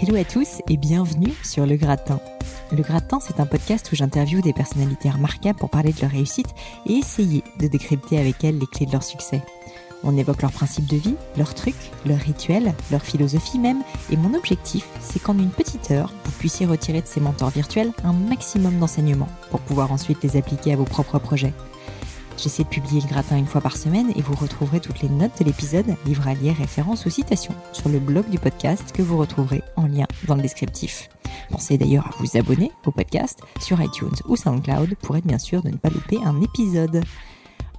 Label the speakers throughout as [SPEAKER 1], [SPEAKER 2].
[SPEAKER 1] Hello à tous et bienvenue sur Le Gratin. Le Gratin, c'est un podcast où j'interviewe des personnalités remarquables pour parler de leur réussite et essayer de décrypter avec elles les clés de leur succès. On évoque leurs principes de vie, leurs trucs, leurs rituels, leur philosophie même, et mon objectif, c'est qu'en une petite heure, vous puissiez retirer de ces mentors virtuels un maximum d'enseignements pour pouvoir ensuite les appliquer à vos propres projets. J'essaie de publier le gratin une fois par semaine et vous retrouverez toutes les notes de l'épisode, livres à références ou citations sur le blog du podcast que vous retrouverez en lien dans le descriptif. Pensez d'ailleurs à vous abonner au podcast sur iTunes ou SoundCloud pour être bien sûr de ne pas louper un épisode.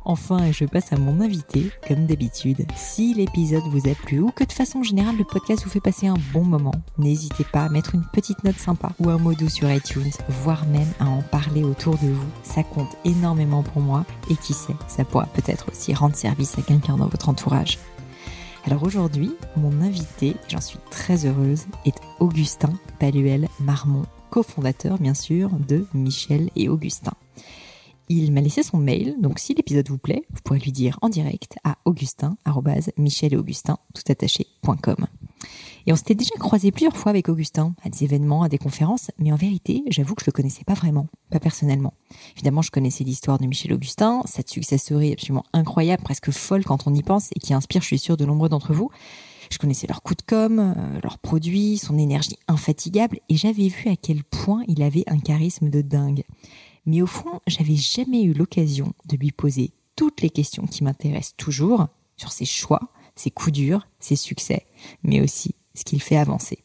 [SPEAKER 1] Enfin, je passe à mon invité, comme d'habitude. Si l'épisode vous a plu ou que de façon générale le podcast vous fait passer un bon moment, n'hésitez pas à mettre une petite note sympa ou un mot doux sur iTunes, voire même à en parler autour de vous. Ça compte énormément pour moi et qui sait, ça pourra peut-être aussi rendre service à quelqu'un dans votre entourage. Alors aujourd'hui, mon invité, j'en suis très heureuse, est Augustin Paluel Marmont, cofondateur bien sûr de Michel et Augustin. Il m'a laissé son mail, donc si l'épisode vous plaît, vous pourrez lui dire en direct à augustin, michel et augustin, tout attaché.com. Et on s'était déjà croisé plusieurs fois avec Augustin, à des événements, à des conférences, mais en vérité, j'avoue que je le connaissais pas vraiment, pas personnellement. Évidemment, je connaissais l'histoire de Michel Augustin, cette successorie absolument incroyable, presque folle quand on y pense, et qui inspire, je suis sûre, de nombreux d'entre vous. Je connaissais leur coup de com, euh, leurs produits, son énergie infatigable, et j'avais vu à quel point il avait un charisme de dingue. Mais au fond, j'avais jamais eu l'occasion de lui poser toutes les questions qui m'intéressent toujours sur ses choix, ses coups durs, ses succès, mais aussi ce qu'il fait avancer.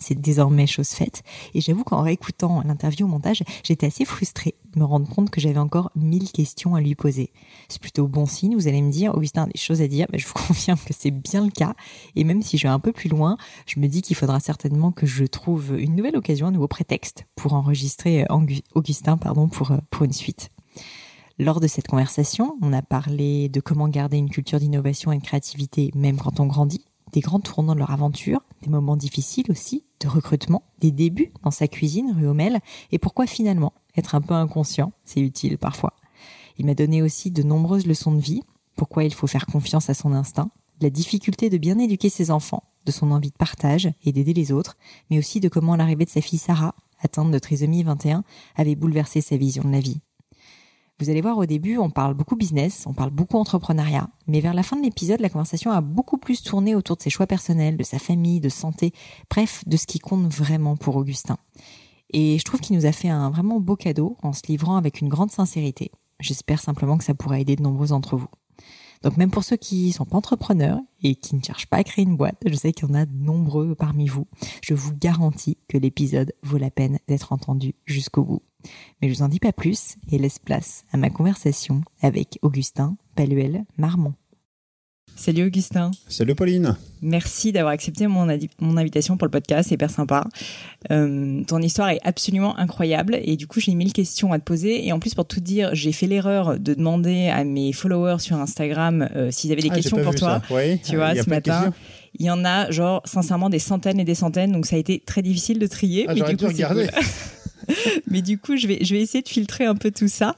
[SPEAKER 1] C'est désormais chose faite. Et j'avoue qu'en réécoutant l'interview au montage, j'étais assez frustrée de me rendre compte que j'avais encore mille questions à lui poser. C'est plutôt bon signe, vous allez me dire, Augustin a des choses à dire, mais je vous confirme que c'est bien le cas. Et même si je vais un peu plus loin, je me dis qu'il faudra certainement que je trouve une nouvelle occasion, un nouveau prétexte pour enregistrer euh, Augustin pardon, pour, euh, pour une suite. Lors de cette conversation, on a parlé de comment garder une culture d'innovation et de créativité même quand on grandit, des grands tournants de leur aventure, des moments difficiles aussi, de recrutement, des débuts dans sa cuisine rue Hommel, et pourquoi finalement être un peu inconscient, c'est utile parfois. Il m'a donné aussi de nombreuses leçons de vie, pourquoi il faut faire confiance à son instinct, la difficulté de bien éduquer ses enfants, de son envie de partage et d'aider les autres, mais aussi de comment l'arrivée de sa fille Sarah, atteinte de trisomie 21, avait bouleversé sa vision de la vie. Vous allez voir au début, on parle beaucoup business, on parle beaucoup entrepreneuriat, mais vers la fin de l'épisode, la conversation a beaucoup plus tourné autour de ses choix personnels, de sa famille, de santé, bref, de ce qui compte vraiment pour Augustin. Et je trouve qu'il nous a fait un vraiment beau cadeau en se livrant avec une grande sincérité. J'espère simplement que ça pourra aider de nombreux d'entre vous. Donc même pour ceux qui sont pas entrepreneurs et qui ne cherchent pas à créer une boîte, je sais qu'il y en a de nombreux parmi vous. Je vous garantis que l'épisode vaut la peine d'être entendu jusqu'au bout. Mais je vous en dis pas plus et laisse place à ma conversation avec Augustin Paluel Marmont. Salut Augustin.
[SPEAKER 2] Salut Pauline.
[SPEAKER 1] Merci d'avoir accepté mon, mon, invitation pour le podcast, c'est hyper sympa. Euh, ton histoire est absolument incroyable et du coup j'ai mille questions à te poser et en plus pour tout dire j'ai fait l'erreur de demander à mes followers sur Instagram euh, s'ils avaient des ah, questions pour toi. Tu vois, ce matin. Il y en a genre sincèrement des centaines et des centaines donc ça a été très difficile de trier.
[SPEAKER 2] Ah, mais du coup, regarder.
[SPEAKER 1] Mais du coup, je vais, je vais essayer de filtrer un peu tout ça.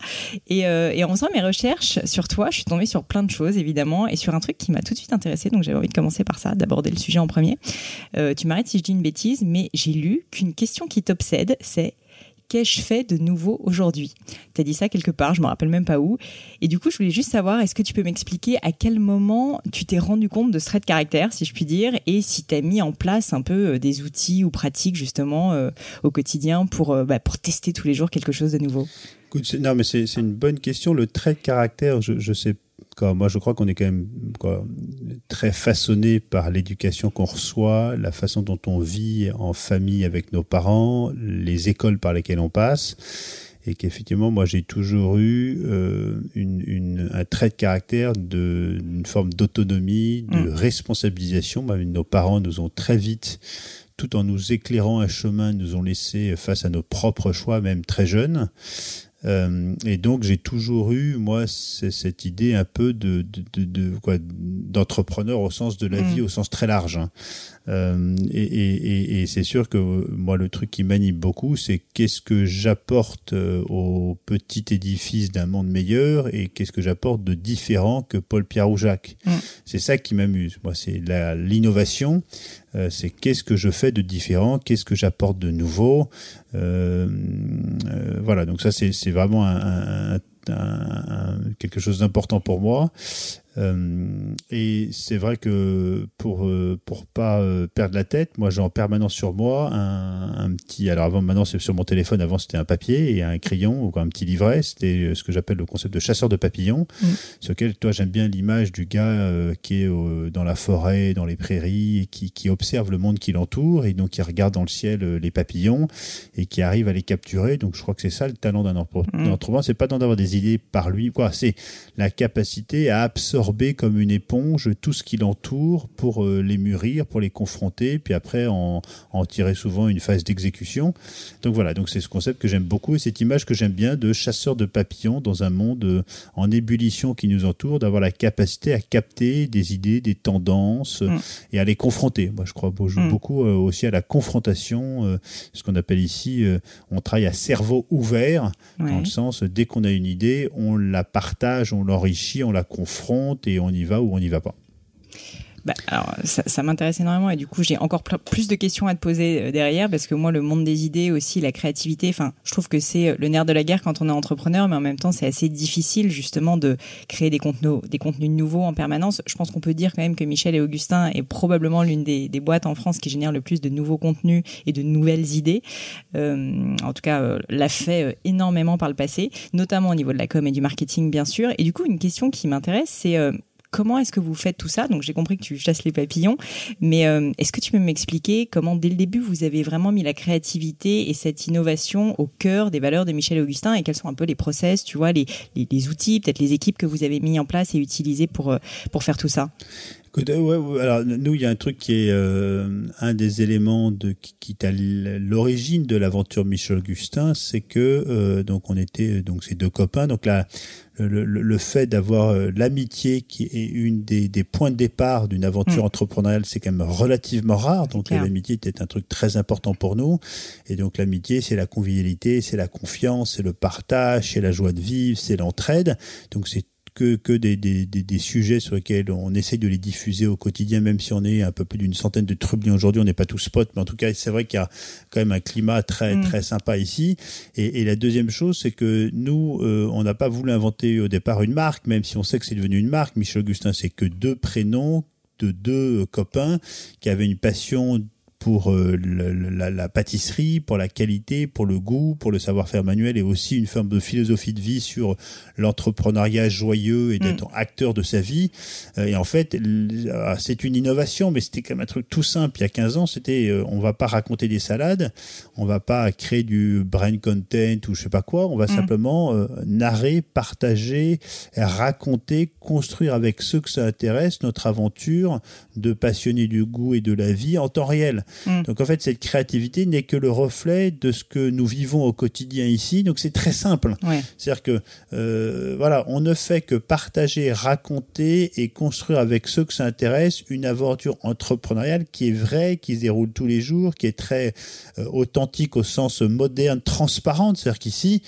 [SPEAKER 1] Et, euh, et en faisant mes recherches sur toi, je suis tombée sur plein de choses, évidemment, et sur un truc qui m'a tout de suite intéressée. Donc, j'avais envie de commencer par ça, d'aborder le sujet en premier. Euh, tu m'arrêtes si je dis une bêtise, mais j'ai lu qu'une question qui t'obsède, c'est
[SPEAKER 2] qu'ai-je fait de nouveau aujourd'hui? Tu as dit ça quelque part, je me rappelle même pas où. Et du coup, je voulais juste savoir, est-ce que tu peux m'expliquer à quel moment tu t'es rendu compte de ce trait de caractère, si je puis dire, et si tu as mis en place un peu euh, des outils ou pratiques justement euh, au quotidien pour, euh, bah, pour tester tous les jours quelque chose de nouveau?
[SPEAKER 3] Non, mais c'est une bonne question. Le trait de caractère, je, je sais moi, je crois qu'on est quand même très façonné par l'éducation qu'on reçoit, la façon dont on vit en famille avec nos parents, les écoles par lesquelles on passe, et qu'effectivement, moi, j'ai toujours eu euh, une, un trait de caractère de une forme d'autonomie, de mm. responsabilisation. nos parents nous ont très vite tout en nous éclairant un chemin, nous ont laissé face à nos propres choix, même très jeunes. Euh, et donc j'ai toujours eu moi cette idée un peu de, de, de, de quoi d'entrepreneur au sens de la mm. vie au sens très large. Hein. Euh, et, et, et c'est sûr que moi, le truc qui m'anime beaucoup, c'est qu'est-ce que j'apporte euh, au petit édifice d'un monde meilleur et qu'est-ce que j'apporte de différent que Paul Pierre ou Jacques. Mm. C'est ça qui m'amuse. Moi, c'est l'innovation. Euh, c'est qu'est-ce que je fais de différent, qu'est-ce que j'apporte de nouveau. Euh, euh, voilà, donc ça, c'est vraiment un, un, un, quelque chose d'important pour moi. Euh, et c'est vrai que pour euh, pour pas euh, perdre la tête, moi j'ai en permanence sur moi un, un petit. Alors avant, maintenant c'est sur mon téléphone. Avant c'était un papier et un crayon ou un petit livret. C'était ce que j'appelle le concept de chasseur de papillons, mmh. sur lequel toi j'aime bien l'image du gars qui est dans la forêt, dans les prairies, et qui, qui observe le monde qui l'entoure et donc qui regarde dans le ciel les papillons et qui arrive à les capturer. Donc je crois que c'est ça le talent d'un entrepreneur. Mmh. C'est pas d'avoir des idées par lui, quoi. C'est la capacité à absorber comme une éponge tout ce qui l'entoure pour euh, les mûrir, pour les confronter, puis après en, en tirer souvent une phase d'exécution. Donc voilà, donc c'est ce concept que j'aime beaucoup et cette image que j'aime bien de chasseur de papillons dans un monde euh, en ébullition qui nous entoure, d'avoir la capacité à capter des idées, des tendances mm. et à les confronter. Moi, je crois mm. beaucoup euh, aussi à la confrontation, ce qu'on appelle ici, on travaille à cerveau ouvert, dans le sens, dès qu'on a une idée, on la partage, on l'enrichit, on la confronte et on y va ou on n'y va pas.
[SPEAKER 2] Bah, alors, ça, ça m'intéresse énormément et du coup, j'ai encore plus de questions à te poser euh, derrière parce que moi, le monde des idées aussi, la créativité, enfin, je trouve que c'est euh, le nerf de la guerre quand on est entrepreneur, mais en même temps, c'est assez difficile justement de créer des contenus, des contenus nouveaux en permanence. Je pense qu'on peut dire quand même que Michel et Augustin est probablement l'une des, des, boîtes en France qui génère le plus de nouveaux contenus et de nouvelles idées. Euh, en tout cas, euh, l'a fait énormément par le passé, notamment au niveau de la com et du marketing, bien sûr. Et du coup, une question qui m'intéresse, c'est comment est-ce que vous faites tout ça? Donc j'ai compris que tu chasses les papillons, mais euh, est-ce que tu peux m'expliquer comment dès le début vous avez vraiment mis la créativité et cette innovation au cœur des valeurs de Michel et Augustin et quels sont un peu les process, tu vois, les, les, outils, peut-être les équipes que vous avez mis en place et utilisées pour, euh, pour faire tout ça?
[SPEAKER 3] Ouais, alors nous, il y a un truc qui est euh, un des éléments de qui, est à l'origine de l'aventure Michel Augustin, c'est que donc on était donc ces deux copains, donc là le, le, fait d'avoir euh, l'amitié qui est une des, des, points de départ d'une aventure mm. entrepreneuriale, c'est quand même relativement rare. Donc l'amitié était un truc très important pour nous. Et donc l'amitié, c'est la convivialité, c'est la confiance, c'est le partage, c'est la joie de vivre, c'est l'entraide. Donc c'est que, que des, des, des, sujets sur lesquels on essaye de les diffuser au quotidien, même si on est un peu plus d'une centaine de trublions aujourd'hui, on n'est pas tous spots, mais en tout cas, c'est vrai qu'il y a quand même un climat très, mm. très sympa ici. Et, et, la deuxième chose, c'est que nous, euh, on n'a pas voulu inventer au départ une marque, même si on sait que c'est devenu une marque. Michel Augustin, c'est que deux prénoms de deux copains qui avaient une passion pour euh, la, la, pâtisserie, pour la qualité, pour le goût, pour le savoir-faire manuel et aussi une forme de philosophie de vie sur l'entrepreneuriat joyeux et d'être mm. acteur de sa vie. Euh, et en fait, ah, c'est une innovation, mais c'était quand même un truc tout simple. Il y a 15 ans, c'était euh, on va pas raconter des salades, on va pas créer du brain content ou je sais pas quoi, on va mm. simplement narrer, partager, raconter, construire avec ceux que ça intéresse notre aventure de passionnés du goût et de la vie en temps réel. Mm. Donc en fait, cette créativité n'est que le reflet de ce que nous vivons au quotidien ici. Donc c'est très simple. C'est-à-dire que euh, voilà, on ne fait que partager, raconter et construire avec ceux que ça intéresse une aventure entrepreneuriale qui est vraie, qui se déroule tous les jours, qui est très euh, authentique au sens moderne, transparente. C'est-à-dire qu'ici,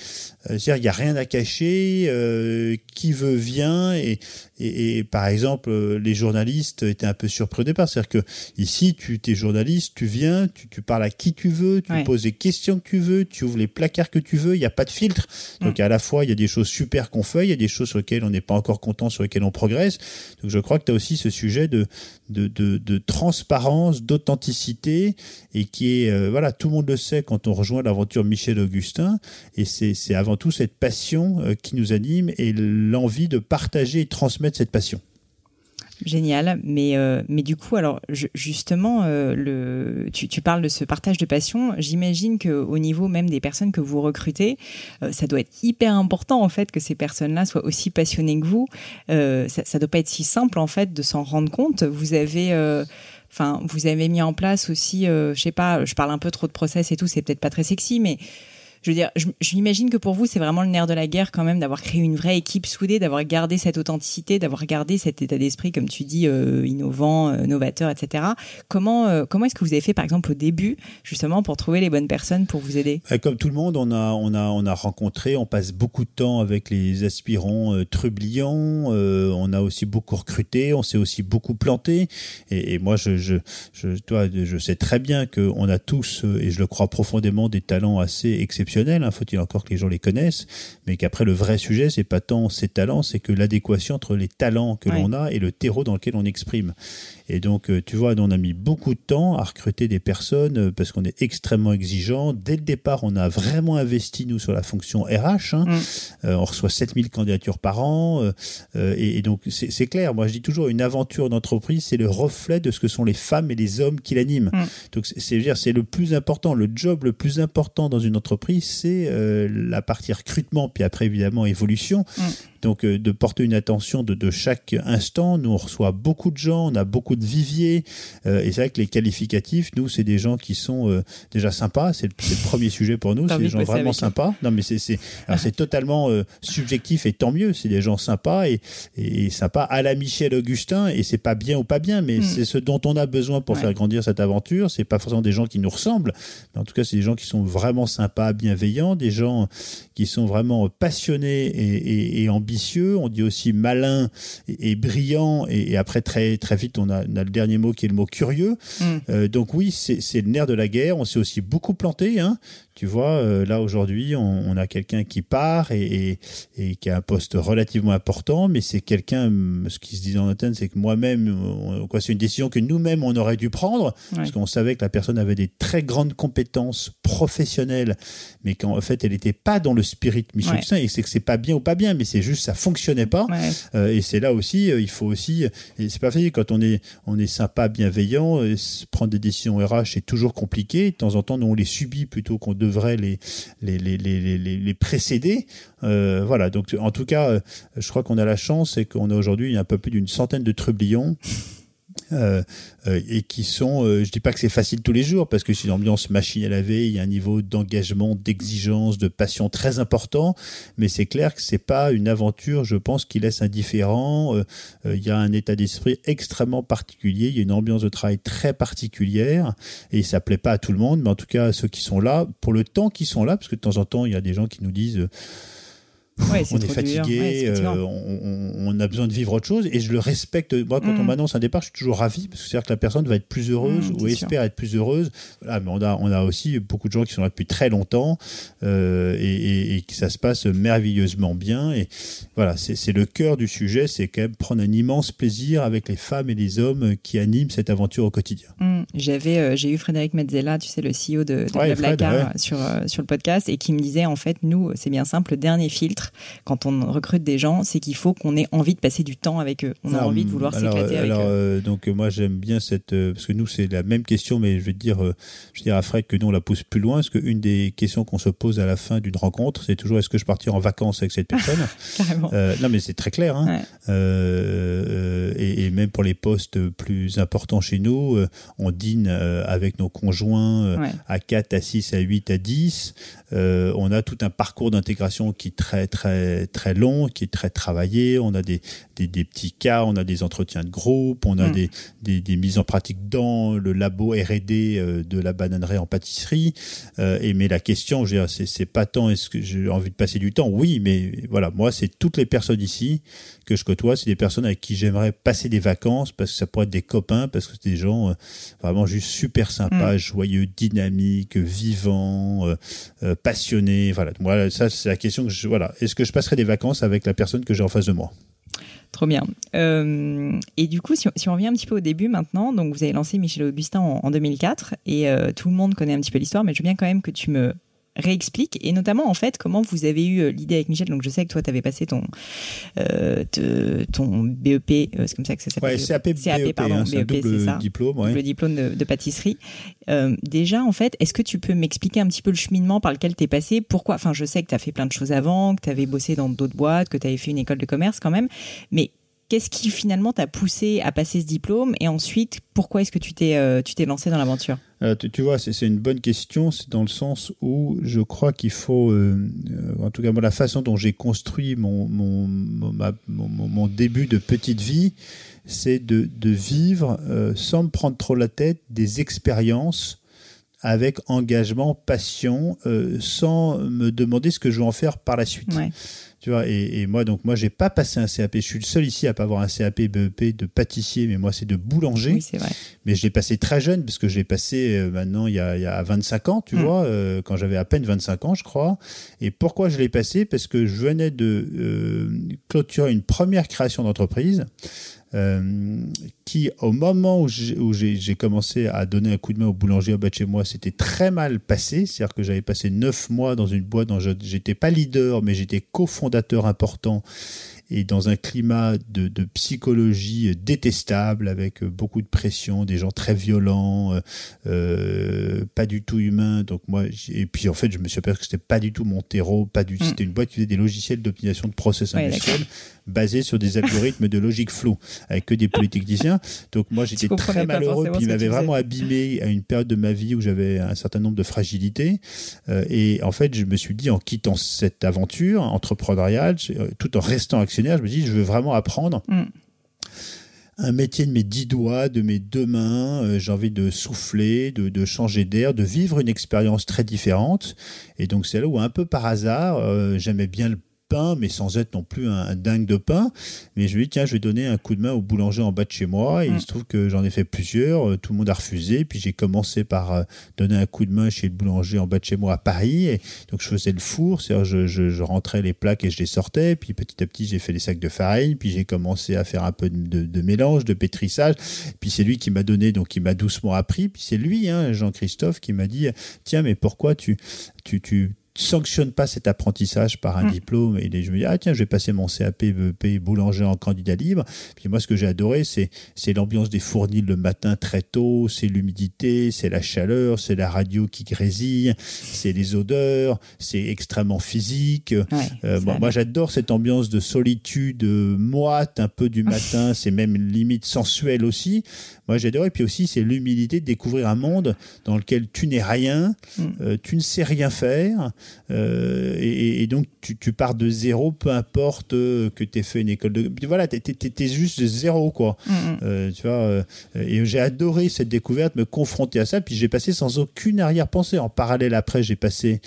[SPEAKER 3] euh, c'est-à-dire il n'y a rien à cacher, qui veut vient et, Et, par exemple, les journalistes étaient un peu surpris au départ. C'est-à-dire que ici, tu es journaliste, tu viens, tu, tu, parles à qui tu veux, tu poses les questions que tu veux, tu ouvres les placards que tu veux, il n'y a pas de filtre. Donc mm. à la fois, il y a des choses super qu'on fait, il y a des choses sur lesquelles on n'est pas encore content, sur lesquelles on progresse. Donc je crois que tu as aussi ce sujet de, de, de, transparence, d'authenticité, et qui est, euh, voilà, tout le monde le sait quand on rejoint l'aventure Michel Augustin, et c'est avant tout cette passion euh, qui nous anime et l'envie de partager et transmettre cette passion.
[SPEAKER 2] Génial, mais euh, mais du coup alors justement euh, le tu, tu, parles de ce partage de passion. J'imagine que au niveau même des personnes que vous recrutez, euh, ça doit être hyper important en fait que ces personnes-là soient aussi passionnées que vous. ça, ça doit pas être si simple en fait de s'en rendre compte. Vous avez enfin vous avez mis en place aussi, je sais pas, je parle un peu trop de process et tout, c'est peut-être pas très sexy, mais je veux dire, je, m'imagine que pour vous, c'est vraiment le nerf de la guerre quand même d'avoir créé une vraie équipe soudée, d'avoir gardé cette authenticité, d'avoir gardé cet état d'esprit, comme tu dis, euh, innovant, euh, novateur, etc. Comment euh, comment est-ce que vous avez fait, par exemple, au début, justement, pour trouver les bonnes personnes pour vous aider?
[SPEAKER 3] Comme tout le monde, on a on a on a rencontré, on passe beaucoup de temps avec les aspirants trublions. on a aussi beaucoup recruté, on s'est aussi beaucoup planté. Et, moi, je je je, toi, je sais très bien que on a tous, et je le crois profondément, des talents assez exceptionnels Hein, faut-il encore que les gens les connaissent, mais qu'après le vrai sujet, c'est pas tant ces talents, c'est que l'adéquation entre les talents que l'on a et le terreau dans lequel on exprime. Et donc, euh, tu vois, on a mis beaucoup de temps à recruter des personnes euh, parce qu'on est extrêmement exigeant. Dès le départ, on a vraiment investi, nous, sur la fonction RH. Hein. Mm. Euh, on reçoit 7000 candidatures par an. et, donc, c'est clair. Moi, je dis toujours, une aventure d'entreprise, c'est le reflet de ce que sont les femmes et les hommes qui l'animent. Mm. Donc, c'est le plus important. Le job le plus important dans une entreprise, c'est la partie recrutement, puis après, évidemment, évolution. Mm. Donc, de porter une attention de, de, chaque instant. Nous, on reçoit beaucoup de gens, on a beaucoup de viviers. Euh, et c'est vrai que les qualificatifs, nous, c'est des gens qui sont euh, déjà sympas. C'est le, premier sujet pour nous. C'est des gens vraiment sympas. Non, mais c'est totalement euh, subjectif et tant mieux. C'est des gens sympas et, et sympas à la Michel Augustin. Et c'est pas bien ou pas bien, mais hmm. c'est ce dont on a besoin pour faire grandir cette aventure. C'est pas forcément des gens qui nous ressemblent, mais en tout cas, c'est des gens qui sont vraiment sympas, bienveillants, des gens qui sont vraiment passionnés et, et, ambitieux. On dit aussi malins et, brillants. Et, après, très très vite, on a on a le dernier mot qui est le mot curieux. Mm. Euh, donc oui, c'est le nerf de la guerre. On s'est aussi beaucoup planté. Hein. Tu vois, euh, là aujourd'hui, on, a quelqu'un qui part et, qui a un poste relativement important, mais c'est quelqu'un, ce qui se dit en interne, c'est que moi-même, quoi, c'est une décision que nous-mêmes on aurait dû prendre, parce qu'on savait que la personne avait des très grandes compétences professionnelles, mais qu'en fait, elle n'était pas dans le spirit Michel ouais. et c'est que c'est pas bien ou pas bien, mais c'est juste ça fonctionnait pas. Euh, et c'est là aussi, il faut aussi, et c'est pas facile quand on est on est sympa, bienveillant, prendre des décisions RH c'est toujours compliqué. De temps en temps, nous on les subit plutôt qu'on devrait les, les, les, les, les précéder. Euh, voilà, donc en tout cas, euh, je crois qu'on a la chance et qu'on a aujourd'hui un peu plus d'une centaine de trublions euh, euh, et qui sont, euh, je dis pas que c'est facile tous les jours parce que c'est une ambiance machine à laver, il y a un niveau d'engagement, d'exigence, de passion très important, mais c'est clair que c'est pas une aventure, je pense, qui laisse indifférent. il y a un état d'esprit extrêmement particulier, il y a une ambiance de travail très particulière et ça plaît pas à tout le monde, mais en tout cas ceux qui sont là, pour le temps qu'ils sont là, parce que de temps en temps il y a des gens qui nous disent on est fatigué, euh, on, a besoin de vivre autre chose et je le respecte. Moi, quand on mm. m'annonce un départ, je suis toujours ravi parce que c'est-à-dire que la personne va être plus heureuse mm, ou espère être plus heureuse. Voilà, mais on a, on a aussi beaucoup de gens qui sont là depuis très longtemps euh, et, et, que ça se passe merveilleusement bien. Et voilà, c'est le cœur du sujet, c'est quand même prendre un immense plaisir avec les femmes et les hommes qui animent cette aventure au quotidien.
[SPEAKER 2] Mm. J'avais, euh, j'ai eu Frédéric Mezzella, tu sais, le CEO de, de Blablacar sur, sur le podcast et qui me disait en fait, nous, c'est bien simple, le dernier filtre quand on recrute des gens, c'est qu'il faut qu'on ait envie de passer du temps avec eux. On a envie de vouloir s'éclater avec eux.
[SPEAKER 3] Euh, donc moi j'aime bien cette euh, parce que nous c'est la même question, mais je vais dire, euh, je vais dire à Fred que nous on la pose plus loin, parce qu'une des questions qu'on se pose à la fin d'une rencontre, c'est toujours est-ce que je partir en vacances avec cette personne non mais c'est très clair. Hein. Et, et, même pour les postes plus importants chez nous, on dîne avec nos conjoints à 4, à 6, à 8, à 10. on a tout un parcours d'intégration qui est très très très long, qui est très travaillé. On a des, des, des petits cas, on a des entretiens de groupe, on a
[SPEAKER 2] Mm.
[SPEAKER 3] des, des, des mises en pratique dans le labo R&D euh, de la bananerie en pâtisserie. Euh, et mais la question, je c'est c'est pas tant est-ce que j'ai envie de passer du temps. Oui, mais voilà, moi c'est toutes les personnes ici que je côtoie, c'est des personnes avec qui j'aimerais passer des vacances parce que ça pourrait être des copains, parce que c'est des gens euh, vraiment juste super sympas, joyeux, dynamiques, vivants, euh, euh, passionnés. Voilà, moi ça c'est la question que je voilà. Est-ce que je passerai des vacances avec la personne que j'ai en face de moi?
[SPEAKER 2] Trop bien. Euh, et du coup, si on, revient un petit peu au début maintenant, donc vous avez lancé Michel Augustin en, en 2004 et euh, tout le monde connaît un petit peu l'histoire, mais je veux bien quand même que tu me réexpliques et notamment en fait comment vous avez eu euh, l'idée avec Michel. Donc je sais que toi tu avais passé ton euh, te- ton BEP, euh, c'est comme ça que ça s'appelle.
[SPEAKER 3] Ouais, CAP,
[SPEAKER 2] CAP,
[SPEAKER 3] BEP,
[SPEAKER 2] pardon,
[SPEAKER 3] hein,
[SPEAKER 2] BEP,
[SPEAKER 3] double
[SPEAKER 2] c'est ça.
[SPEAKER 3] diplôme. ouais.
[SPEAKER 2] le diplôme de, de pâtisserie. Euh, déjà, en fait, est-ce que tu peux m'expliquer un petit peu le cheminement par lequel tu es passé? Pourquoi? Enfin, je sais que tu as fait plein de choses avant, que tu avais bossé dans d'autres boîtes, que tu avais fait une école de commerce quand même, mais qu'est-ce qui finalement t'a poussé à passer ce diplôme Et ensuite, pourquoi est-ce que tu t'es euh, tu t'es lancé dans l'aventure?
[SPEAKER 3] Euh, tu, tu vois, c'est c'est une bonne question. C'est dans le sens où je crois qu'il faut, euh, en tout cas moi, la façon dont j'ai construit mon mon, mon, ma- mon- mon- mon début de petite vie, c'est de, de vivre sans me prendre trop la tête des expériences avec engagement, passion, sans me demander ce que je vais en faire par la suite.
[SPEAKER 2] Ouais.
[SPEAKER 3] Tu vois, et, et moi, donc, moi, j'ai pas passé un CAP. Je suis le seul ici à pas avoir un CAP BEP de pâtissier, mais moi, c'est de boulanger.
[SPEAKER 2] Oui, c'est vrai.
[SPEAKER 3] Mais je l'ai passé très jeune, parce que je l'ai passé euh, maintenant il y, a, il y a 25 ans, tu
[SPEAKER 2] Mm.
[SPEAKER 3] vois, euh, quand j'avais à peine 25 ans, je crois. Et pourquoi je l'ai passé? Parce que je venais de euh, clôturer une première création d'entreprise. Euh, qui, au moment où j'ai commencé à donner un coup de main au boulanger au bas de chez moi, c'était très mal passé. C'est-à-dire que j'avais passé neuf mois dans une boîte dont j'étais pas leader, mais j'étais cofondateur important et dans un climat de, de psychologie détestable, avec beaucoup de pression, des gens très violents, euh, euh, pas du tout humains. Donc moi, et puis en fait, je me suis aperçu que c'était pas du tout mon terreau, pas du.
[SPEAKER 2] Mm.
[SPEAKER 3] C'était une boîte qui faisait des logiciels d'optimisation de process industriel basés sur des algorithmes de logique flow, avec que des polytechniciens. Donc moi, j'étais très malheureux, puis il m'avait vraiment abîmé à une période de ma vie où j'avais un certain nombre de fragilités. Euh, et en fait, je me suis dit, en quittant cette aventure entrepreneuriale, euh, tout en restant actionnaire, je me dis, je veux vraiment apprendre
[SPEAKER 2] Mm.
[SPEAKER 3] un métier de mes dix doigts, de mes deux mains. Euh, j'ai envie de souffler, de, de changer d'air, de vivre une expérience très différente. Et donc, c'est là où, un peu par hasard, euh, j'aimais bien le pain, mais sans être non plus un, un dingue de pain. Mais je me dis, tiens, je vais donner un coup de main au boulanger en bas de chez moi. Et
[SPEAKER 2] Mm.
[SPEAKER 3] il se trouve que j'en ai fait plusieurs. Euh, Tout le monde a refusé. Puis j'ai commencé par euh, donner un coup de main chez le boulanger en bas de chez moi à Paris. Et donc je faisais le four, c'est-à-dire je, je, je rentrais les plaques et je les sortais. Puis petit à petit, j'ai fait les sacs de farine. Puis j'ai commencé à faire un peu de, de, de mélange, de pétrissage. Puis c'est lui qui m'a donné, donc il m'a doucement appris. Puis c'est lui, hein, Jean-Christophe, qui m'a dit, tiens, mais pourquoi tu, tu, tu sanctionnes pas cet apprentissage par un
[SPEAKER 2] Mm.
[SPEAKER 3] diplôme et je me dis ah tiens je vais passer mon CAP VEP boulanger en candidat libre puis moi ce que j'ai adoré c'est c'est l'ambiance des fournis le matin très tôt c'est l'humidité c'est la chaleur c'est la radio qui grésille c'est les odeurs c'est extrêmement physique
[SPEAKER 2] Ouais,
[SPEAKER 3] euh, bon, moi, j'adore cette ambiance de solitude euh, moite, un peu du matin. c'est même limite sensuel aussi. Moi, j'adore. Et puis aussi, c'est l'humilité de découvrir un monde dans lequel tu n'es rien,
[SPEAKER 2] Mm.
[SPEAKER 3] euh, tu ne sais rien faire. euh, et, et donc, tu, tu pars de zéro, peu importe euh, que tu aies fait une école de. Voilà, tu es, juste de zéro, quoi.
[SPEAKER 2] Mm, mm.
[SPEAKER 3] Euh, tu vois, et j'ai adoré cette découverte, me confronter à ça. Puis j'ai passé sans aucune arrière-pensée. En parallèle, après, j'ai passé,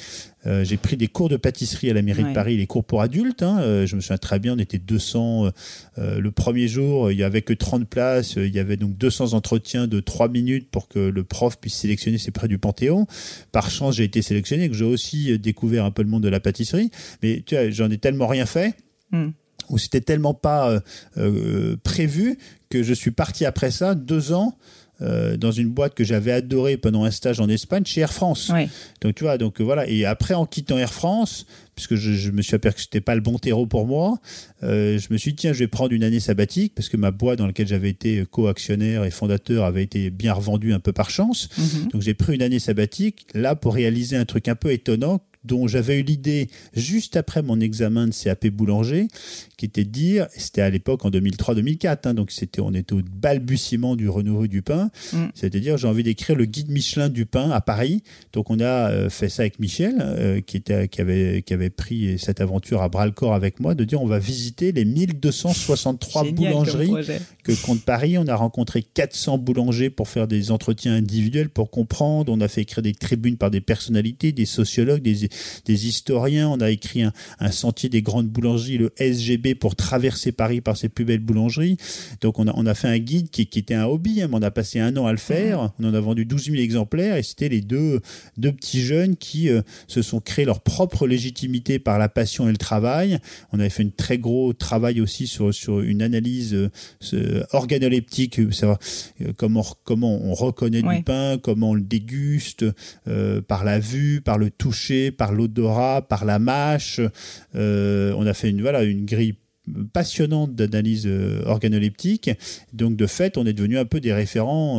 [SPEAKER 3] euh, j'ai pris des cours de pâtisserie à la mairie
[SPEAKER 2] Ouais.
[SPEAKER 3] de Paris, les cours pour adultes. hein. Euh, je me souviens très bien, on était 200. euh, le premier jour, il y avait que 30 places. Il y avait donc 200 entretiens de 3 minutes pour que le prof puisse sélectionner ses près du Panthéon. Par chance, j'ai été sélectionné, que j'ai aussi découvert un peu le monde de la pâtisserie. Mais tu vois, j'en ai tellement rien fait
[SPEAKER 2] Mm.
[SPEAKER 3] où c'était tellement pas prévu que je suis parti après ça deux ans euh, dans une boîte que j'avais adorée pendant un stage en Espagne chez Air France.
[SPEAKER 2] Ouais.
[SPEAKER 3] Donc tu vois, donc euh, voilà. Et après, en quittant Air France, puisque je, je me suis aperçu que c'était pas le bon terreau pour moi, euh, je me suis dit tiens, je vais prendre une année sabbatique parce que ma boîte dans laquelle j'avais été co-actionnaire et fondateur avait été bien revendue un peu par chance.
[SPEAKER 2] Mhm.
[SPEAKER 3] Donc j'ai pris une année sabbatique là pour réaliser un truc un peu étonnant. Dont j'avais eu l'idée juste après mon examen de CAP boulanger, qui était de dire, c'était à l'époque en 2003-2004, hein, donc c'était, on était au balbutiement du renouveau du pain, mm. c'est-à-dire j'ai envie d'écrire le guide Michelin du pain à Paris. Donc on a euh, fait ça avec Michel, euh, qui, était, qui, avait, qui avait pris cette aventure à bras le corps avec moi, de dire on va visiter les 1263 boulangeries que compte Paris. On a rencontré 400 boulangers pour faire des entretiens individuels pour comprendre. On a fait écrire des tribunes par des personnalités, des sociologues, des, des historiens. On a écrit un, un, sentier des grandes boulangeries, le SGB, pour traverser Paris par ses plus belles boulangeries. Donc on a, on a fait un guide qui, qui était un hobby. Hein, on a passé un an à le faire. Mmh. On en a vendu 12 000 exemplaires et c'était les deux, deux petits jeunes qui euh, se sont créés leur propre légitimité par la passion et le travail. On avait fait un très gros travail aussi sur, sur une analyse euh, organoleptique, savoir euh, comment, comment on reconnaît du pain, comment on le déguste, par la vue, par le toucher, par l'odorat, par la mâche. on a fait une, voilà, une grille passionnante d'analyse organoleptique. Donc de fait, on est devenu un peu des référents,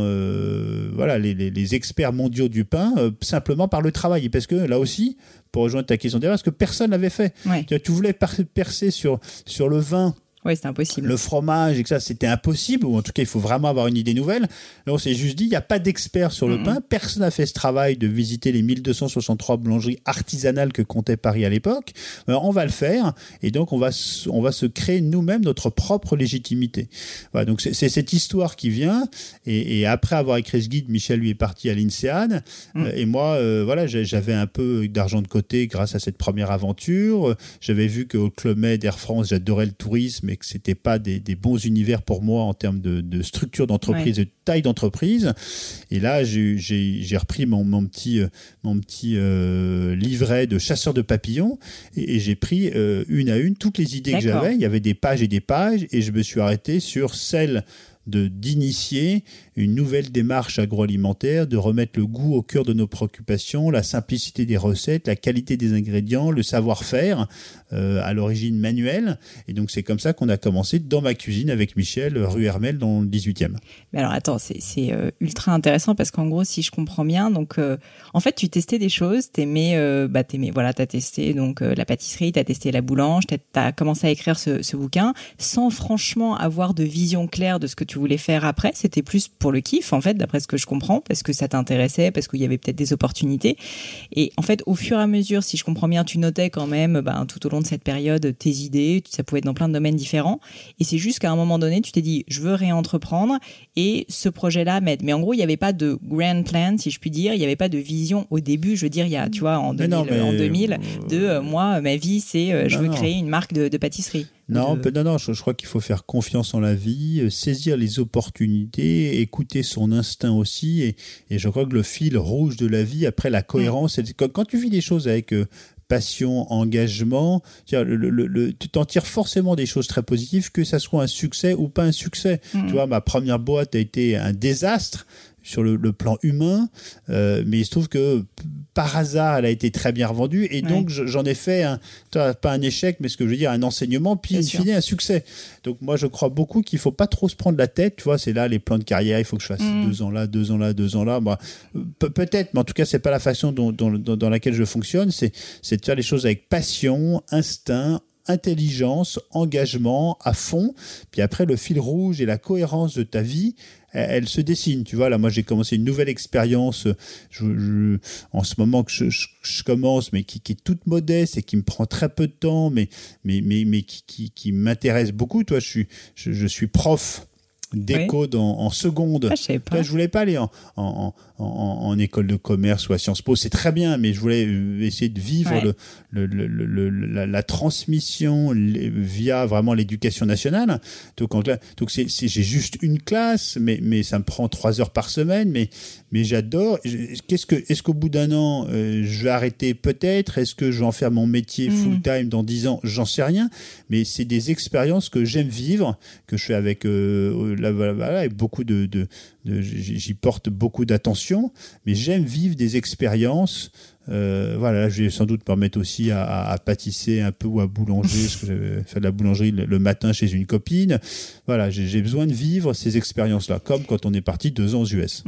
[SPEAKER 3] voilà, les, les, experts mondiaux du pain, simplement par le travail. Parce que là aussi, pour rejoindre ta question derrière, parce que personne l'avait fait? Tu, voulais percer sur, sur le vin
[SPEAKER 2] oui, c'était impossible.
[SPEAKER 3] Le fromage et que ça, c'était impossible, ou en tout cas, il faut vraiment avoir une idée nouvelle. Là, on s'est juste dit, il n'y a pas d'expert sur le pain. Personne n'a fait ce travail de visiter les 1263 boulangeries artisanales que comptait Paris à l'époque. Alors, on va le faire, et donc, on va, on va se créer nous-mêmes notre propre légitimité. Voilà, donc c'est cette histoire qui vient, et, et, après avoir écrit ce guide, Michel, lui, est parti à l'INSEAD, mm. euh, et moi, euh, voilà, j'avais un peu d'argent de côté grâce à cette première aventure. J'avais vu qu'au Club Med, Air France, j'adorais le tourisme, mais que c'était pas des, bons univers pour moi en termes de, structure d'entreprise, de taille d'entreprise. Et là, j'ai repris mon, mon, petit, mon petit euh, livret de chasseur de papillons et, j'ai pris euh, une à une toutes les idées que j'avais. Il y avait des pages et des pages et je me suis arrêté sur celle de d'initier une nouvelle démarche agroalimentaire, de remettre le goût au cœur de nos préoccupations, la simplicité des recettes, la qualité des ingrédients, le savoir-faire, euh, à l'origine manuelle. Et donc c'est comme ça qu'on a commencé dans ma cuisine avec Michel, rue Hermel, dans le 18e.
[SPEAKER 2] Mais alors attends, c'est euh, ultra intéressant parce qu'en gros, si je comprends bien, donc euh, en fait, tu testais des choses, t'aimais, bah t'aimais, voilà, t'as testé donc la pâtisserie, t'as testé la boulange, t'as as commencé à écrire ce, ce bouquin sans franchement avoir de vision claire de ce que tu voulais faire après. C'était plus pour le kiff, en fait, d'après ce que je comprends, parce que ça t'intéressait, parce qu'il y avait peut-être des opportunités. Et en fait, au fur et à mesure, si je comprends bien, tu notais quand même, ben, tout au long de cette période, tes idées, ça pouvait être dans plein de domaines différents. Et c'est juste qu'à un moment donné, tu t'es dit, je veux réentreprendre et ce projet-là m'aide. Mais en gros, il n'y avait pas de grand plan, si je puis dire. Il n'y avait pas de vision au début. Je veux dire, il y a, tu vois, en 2000, en 2000 de euh, moi, ma vie, c'est euh, je veux créer une marque de, de pâtisserie.
[SPEAKER 3] Non, non, non, je, crois qu'il faut faire confiance en la vie, euh, saisir les opportunités, écouter son instinct aussi. Et, et je crois que le fil rouge de la vie, après la cohérence, quand, quand, tu vis des choses avec euh, passion, engagement, tu t'en tires forcément des choses très positives, que ça soit un succès ou pas un succès. Mm. Tu vois, ma première boîte a été un désastre sur le, plan humain, euh, mais il se trouve que par hasard, elle a été très bien revendue et donc j'en ai fait un, pas un échec, mais ce que je veux dire, un enseignement, puis in fine un succès. Donc moi, je crois beaucoup qu'il faut pas trop se prendre la tête, tu vois, c'est là les plans de carrière, il faut que je fasse mm. deux ans là, deux ans là, deux ans là. Peut-être, mais en tout cas, c'est pas la façon dont, dans laquelle je fonctionne, c'est de faire les choses avec passion, instinct, intelligence, engagement à fond. Puis après, le fil rouge et la cohérence de ta vie, elle, se dessine. Tu vois, là, moi, j'ai commencé une nouvelle expérience en ce moment que je, commence, mais qui, est toute modeste et qui me prend très peu de temps, mais, mais, mais, mais qui, qui, m'intéresse beaucoup. Toi, je suis, je suis prof d'éco en, seconde.
[SPEAKER 2] Ah, je,
[SPEAKER 3] je voulais pas aller en, en, en, école de commerce ou à Sciences Po, c'est très bien, mais je voulais euh, essayer de vivre le, le, le, la, transmission via vraiment l'éducation nationale. Donc, donc c'est, j'ai juste une classe, mais, mais ça me prend trois heures par semaine, mais, mais j'adore. Qu'est-ce que, est-ce qu'au bout d'un an, euh, je vais arrêter peut-être? Est-ce que je vais en faire mon métier mm. full time dans dix ans? J'en sais rien, mais c'est des expériences que j'aime vivre, que je fais avec euh, voilà, avec beaucoup de, de, j'y porte beaucoup d'attention, mais j'aime vivre des expériences Euh, voilà, je vais sans doute permettre aussi à, pâtisser un peu ou à boulanger, parce que j'avais fait de la boulangerie le, matin chez une copine. Voilà, j'ai besoin de vivre ces expériences-là, comme quand on est parti deux ans aux US.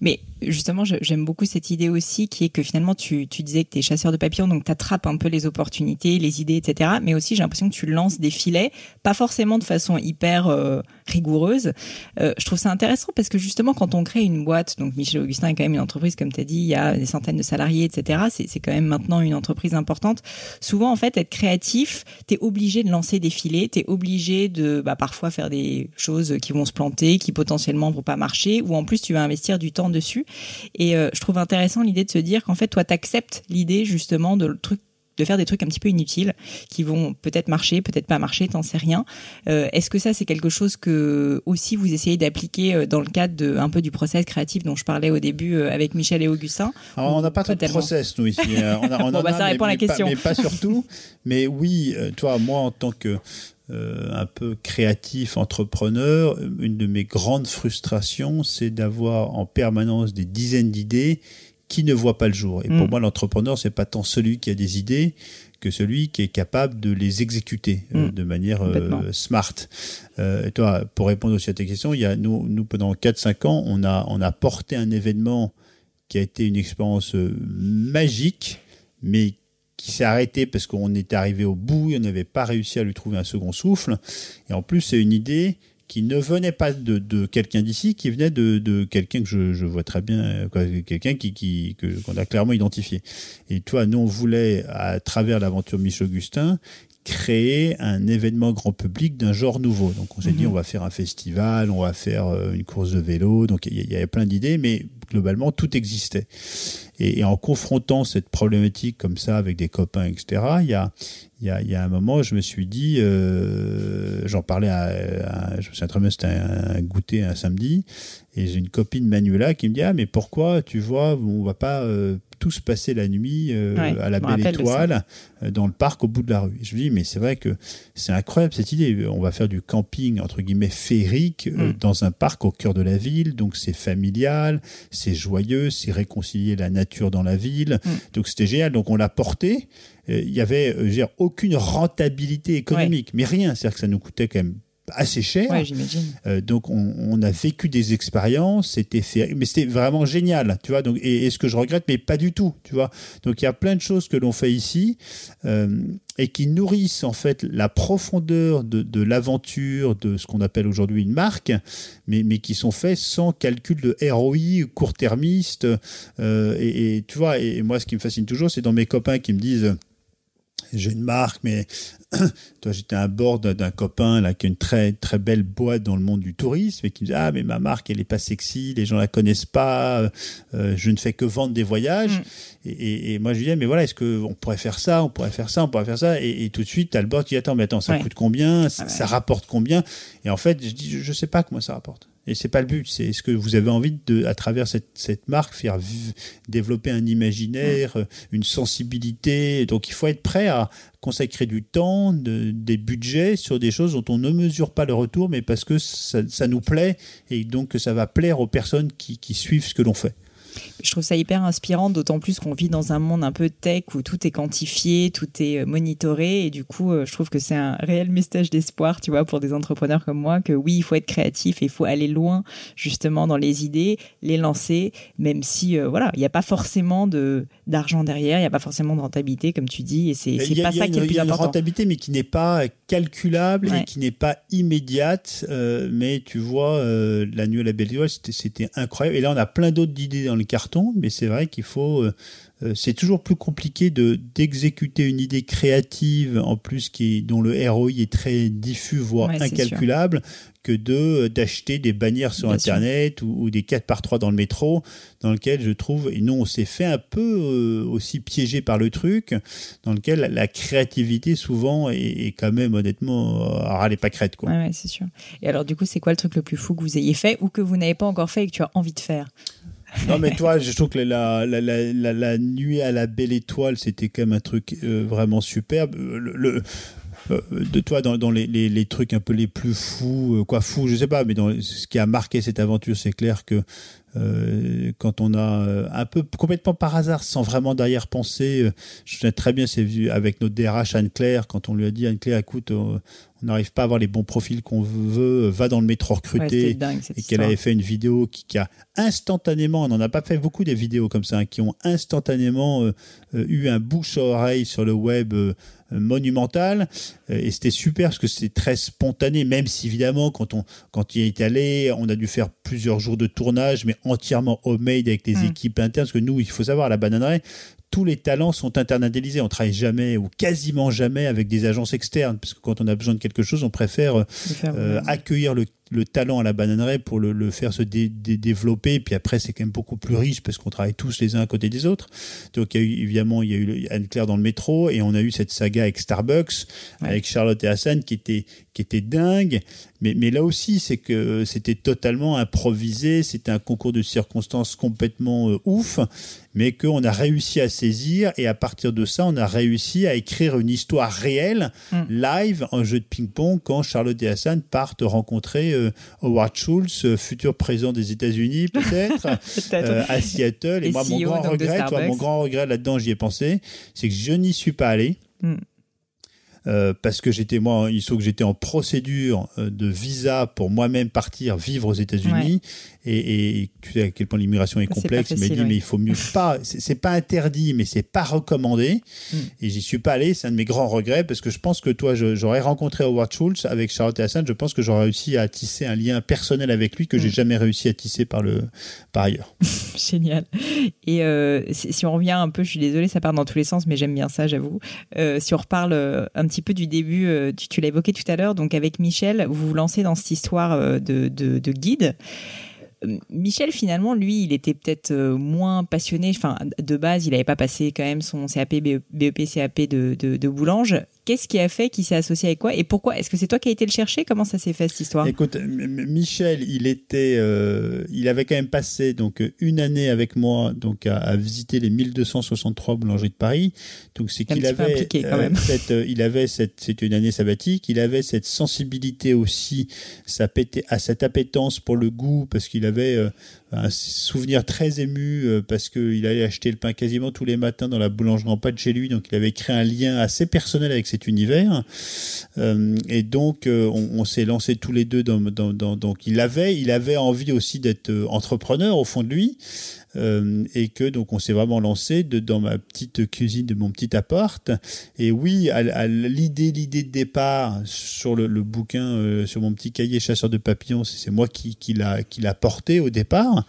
[SPEAKER 2] Mais justement, j'aime beaucoup cette idée aussi qui est que finalement, tu, tu disais que tu es chasseur de papillons, donc tu attrapes un peu les opportunités, les idées, etc. Mais aussi, j'ai l'impression que tu lances des filets, pas forcément de façon hyper euh, rigoureuse. Euh, je trouve ça intéressant parce que justement, quand on crée une boîte, donc Michel Augustin est quand même une entreprise, comme tu as dit, il y a des centaines de salariés, etc. C'est quand même maintenant une entreprise importante. Souvent, en fait, être créatif, tu es obligé de lancer des filets, tu es obligé de bah, parfois faire des choses qui vont se planter, qui potentiellement vont pas marcher, ou en plus, tu vas investir du temps dessus. Et euh, je trouve intéressant l'idée de se dire qu'en fait, toi, tu acceptes l'idée justement de le truc de faire des trucs un petit peu inutiles qui vont peut-être marcher, peut-être pas marcher, t'en sais rien. Euh, est-ce que ça c'est quelque chose que aussi vous essayez d'appliquer euh, dans le cadre de un peu du process créatif dont je parlais au début euh, avec Michel et Augustin
[SPEAKER 3] Alors, On n'a pas trop de process nous ici.
[SPEAKER 2] On a, on bon, bah, ça répond à la question.
[SPEAKER 3] mais pas surtout. mais oui, toi, moi en tant que un peu créatif, entrepreneur, une de mes grandes frustrations, c'est d'avoir en permanence des dizaines d'idées qui ne voit pas le jour. Et pour mm. moi, l'entrepreneur, c'est pas tant celui qui a des idées que celui qui est capable de les exécuter euh, mm. de manière euh, smart. Euh, et toi, pour répondre aussi à tes questions, il y a nous, nous pendant 4-5 ans, on a, on a porté un événement qui a été une expérience magique, mais qui s'est arrêté parce qu'on était arrivé au bout, et on n'avait pas réussi à lui trouver un second souffle. Et en plus, c'est une idée qui ne venait pas de, de quelqu'un d'ici, qui venait de, de quelqu'un que je, je, vois très bien, quelqu'un qui, qui, qu'on a clairement identifié. Et toi, nous, on voulait, à travers l'aventure Michel Augustin, créer un événement grand public d'un genre nouveau. Donc on s'est dit mhm. on va faire un festival, on va faire euh, une course de vélo. Donc il y, y, avait plein d'idées, mais globalement tout existait. Et, et, en confrontant cette problématique comme ça avec des copains, etc., il y a, il y a, il y a un moment, je me suis dit, euh, j'en parlais à, je me souviens très bien, c'était un, goûter un samedi, et j'ai une copine Manuela qui me dit, ah mais pourquoi, tu vois, on va pas euh, tous passer la nuit euh, à la belle étoile euh, dans le parc au bout de la rue? je me dis, mais c'est vrai que c'est incroyable cette idée. On va faire du camping, entre guillemets, féerique euh, mm. dans un parc au cœur de la ville. Donc c'est familial, c'est joyeux, c'est réconcilier la nature dans la ville. Mm. Donc c'était génial. Donc on l'a porté. Il y avait aucune rentabilité économique, mais rien. C'est-à-dire que ça nous coûtait quand même assez cher.
[SPEAKER 2] Euh,
[SPEAKER 3] donc on, on, a vécu des expériences, c'était mais c'était vraiment génial, tu vois. Donc et, ce que je regrette, mais pas du tout, tu vois. Donc il y a plein de choses que l'on fait ici euh, et qui nourrissent en fait la profondeur de, de l'aventure de ce qu'on appelle aujourd'hui une marque, mais mais qui sont faits sans calcul de ROI court-termiste. Euh, et, et, tu vois, et moi ce qui me fascine toujours, c'est dans mes copains qui me disent j'ai une marque, mais toi, j'étais à bord d'un copain là qui a une très très belle boîte dans le monde du tourisme et qui me dit ah mais ma marque elle est pas sexy, les gens la connaissent pas, euh, je ne fais que vendre des voyages. Mm. Et, moi je lui dis mais voilà est-ce que on pourrait faire ça, on pourrait faire ça, on pourrait faire ça? Et, tout de suite t'as le bord qui dit attends mais attends ça coûte combien, ça, ça rapporte combien? Et en fait je dis je sais pas comment ça rapporte. Et c'est pas le but. C'est ce que vous avez envie de, à travers cette, cette marque, faire développer un imaginaire, une sensibilité. Donc il faut être prêt à consacrer du temps, de, des budgets sur des choses dont on ne mesure pas le retour, mais parce que ça, ça nous plaît et donc que ça va plaire aux personnes qui, qui suivent ce que l'on fait.
[SPEAKER 2] Je trouve ça hyper inspirant, d'autant plus qu'on vit dans un monde un peu tech où tout est quantifié, tout est euh, monitoré, et du coup, euh, je trouve que c'est un réel message d'espoir, tu vois, pour des entrepreneurs comme moi, que oui, il faut être créatif et il faut aller loin, justement, dans les idées, les lancer, même si, euh, voilà, il n'y a pas forcément de d'argent derrière, il n'y a pas forcément de rentabilité, comme tu dis, et c'est pas ça qui est le plus important. Il y a une
[SPEAKER 3] rentabilité, mais qui n'est pas calculable et qui n'est pas immédiate, mais tu vois, la nuit à la belle c'était incroyable, et là, on a plein d'autres idées dans le mais c'est vrai qu'il faut. Euh, euh, c'est toujours plus compliqué de d'exécuter une idée créative en plus qui dont le ROI est très diffus voire incalculable que de euh, d'acheter des bannières sur internet ou, des 4 par 3 dans le métro dans lequel je trouve et non on s'est fait un peu aussi piégé par le truc dans lequel la, créativité souvent est, quand même honnêtement alors elle est pas crête quoi.
[SPEAKER 2] Ouais, c'est sûr. Et alors du coup c'est quoi le truc le plus fou que vous ayez fait ou que vous n'avez pas encore fait et que tu as envie de faire?
[SPEAKER 3] Non, mais toi, je trouve que la, la, la, nuit à la belle étoile, c'était quand même un truc euh, vraiment superbe. De toi dans, dans les, les, les, trucs un peu les plus fous, quoi fous, je sais pas, mais dans ce qui a marqué cette aventure, c'est clair que euh, quand on a un peu complètement par hasard, sans vraiment derrière penser, je sais très bien, c'est vu avec notre DRH Anne-Claire, quand on lui a dit Anne-Claire, écoute, on n'arrive pas à avoir les bons profils qu'on veut, va dans le métro recruter, et qu'elle avait fait une vidéo qui, qui, a instantanément, on n'en a pas fait beaucoup des vidéos comme ça, hein, qui ont instantanément euh, euh, eu un bouche à oreille sur le web euh, monumental, et c'était super parce que c'est très spontané, même si évidemment quand on quand il est allé, on a dû faire plusieurs jours de tournage, mais entièrement homemade avec les mm. équipes internes, parce que nous, il faut savoir, la bananerie, tous les talents sont internalisés. On travaille jamais ou quasiment jamais avec des agences externes, parce que quand on a besoin de quelque chose, on préfère euh, accueillir le le talent à la bananerie pour le, le faire se développer. Puis après, c'est quand même beaucoup plus riche parce qu'on travaille tous les uns à côté des autres. Donc, il y a eu, évidemment, il y a eu Anne-Claire dans le métro et on a eu cette saga avec Starbucks, avec Charlotte et Hassan qui était, qui était dingue. Mais, mais là aussi, c'est que c'était totalement improvisé. C'était un concours de circonstances complètement euh, ouf, mais qu'on a réussi à saisir et à partir de ça, on a réussi à écrire une histoire réelle, mm. live, en jeu de ping-pong quand Charlotte et Hassan partent rencontrer euh, Howard Schultz, euh, futur président des États-Unis peut-être, à Seattle. Et, moi, mon grand, regret, mon grand regret là-dedans, j'y ai pensé, c'est que je n'y suis pas allé. Hmm. Euh, parce que j'étais moi, il faut que j'étais en procédure euh, de visa pour moi-même partir vivre aux États-Unis. Et, et, tu sais à quel point l'immigration est complexe. il m'a dit mais il faut mieux pas. C'est pas interdit, mais c'est pas recommandé. Hmm. Et j'y suis pas allé. C'est un de mes grands regrets parce que je pense que toi, j'aurais rencontré Howard Schultz avec Charlotte Hassan. Je pense que j'aurais réussi à tisser un lien personnel avec lui que j'ai hmm. jamais réussi à tisser par le par ailleurs.
[SPEAKER 2] Génial. Et euh, si on revient un peu, je suis désolée, ça part dans tous les sens, mais j'aime bien ça, j'avoue. Euh, si on reparle un petit peu du début, euh, tu, l'as évoqué tout à l'heure, donc avec Michel, vous vous lancez dans cette histoire euh, de, de guide. Euh, Michel, finalement, lui, il était peut-être moins passionné. Enfin, de base, il n'avait pas passé quand même son CAP, BEP, CAP de, de, de boulange. Qu'est-ce qui a fait qu'il s'est associé avec quoi et pourquoi? Est-ce que c'est toi qui as été le chercher? Comment ça s'est fait cette histoire?
[SPEAKER 3] Écoute, Michel, il était, euh, il avait quand même passé donc une année avec moi donc à, visiter les 1263 boulangeries de Paris. Donc c'est qu'il avait
[SPEAKER 2] quand même.
[SPEAKER 3] cette, euh, il avait cette, c'était une année sabbatique. Il avait cette sensibilité aussi, ça à cette appétence pour le goût parce qu'il avait euh, un souvenir très ému euh, parce qu'il allait acheter le pain quasiment tous les matins dans la boulangerie en pas de chez lui, donc il avait créé un lien assez personnel avec cet univers. Euh, et donc euh, on, s'est lancé tous les deux dans, dans, dans, donc il avait il avait envie aussi d'être entrepreneur au fond de lui. Euh, et que donc on s'est vraiment lancé dans ma petite cuisine de mon petit appart. Et oui, l'idée, l'idée de départ sur le, bouquin, euh, sur mon petit cahier chasseur de papillons, c'est moi qui, qui l'a qui l'a porté au départ.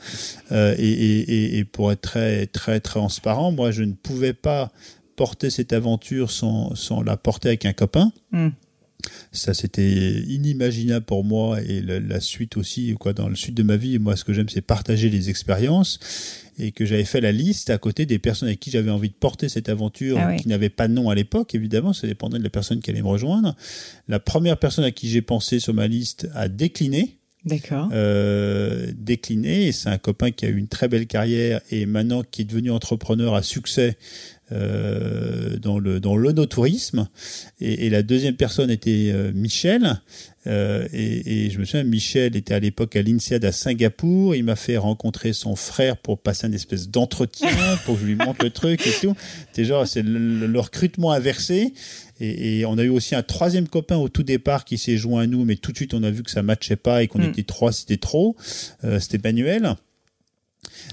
[SPEAKER 3] Euh, et, pour être très très transparent, moi je ne pouvais pas porter cette aventure sans, sans la porter avec un copain. Hmm. Ça, c'était inimaginable pour moi et la, suite aussi, quoi, dans le suite de ma vie. Moi, ce que j'aime, c'est partager les expériences et que j'avais fait la liste à côté des personnes avec qui j'avais envie de porter cette aventure, ah qui n'avait pas de nom à l'époque, évidemment, ça dépendait de la personne qui allait me rejoindre. La première personne à qui j'ai pensé sur ma liste a décliné.
[SPEAKER 2] D'accord.
[SPEAKER 3] Euh, décliné, c'est un copain qui a eu une très belle carrière et maintenant qui est devenu entrepreneur à succès euh, dans le dans l'onotourisme. Et, et, la deuxième personne était euh, Michel. Et, je me souviens Michel était à l'époque à l'INSEAD à Singapour. Il m'a fait rencontrer son frère pour passer une espèce d'entretien pour que je lui montre le truc et tout. C'est genre c'est le, recrutement inversé et, et, on a eu aussi un troisième copain au tout départ qui s'est joint à nous mais tout de suite on a vu que ça matchait pas et qu'on mm. était trois c'était trop euh, c'était Manuel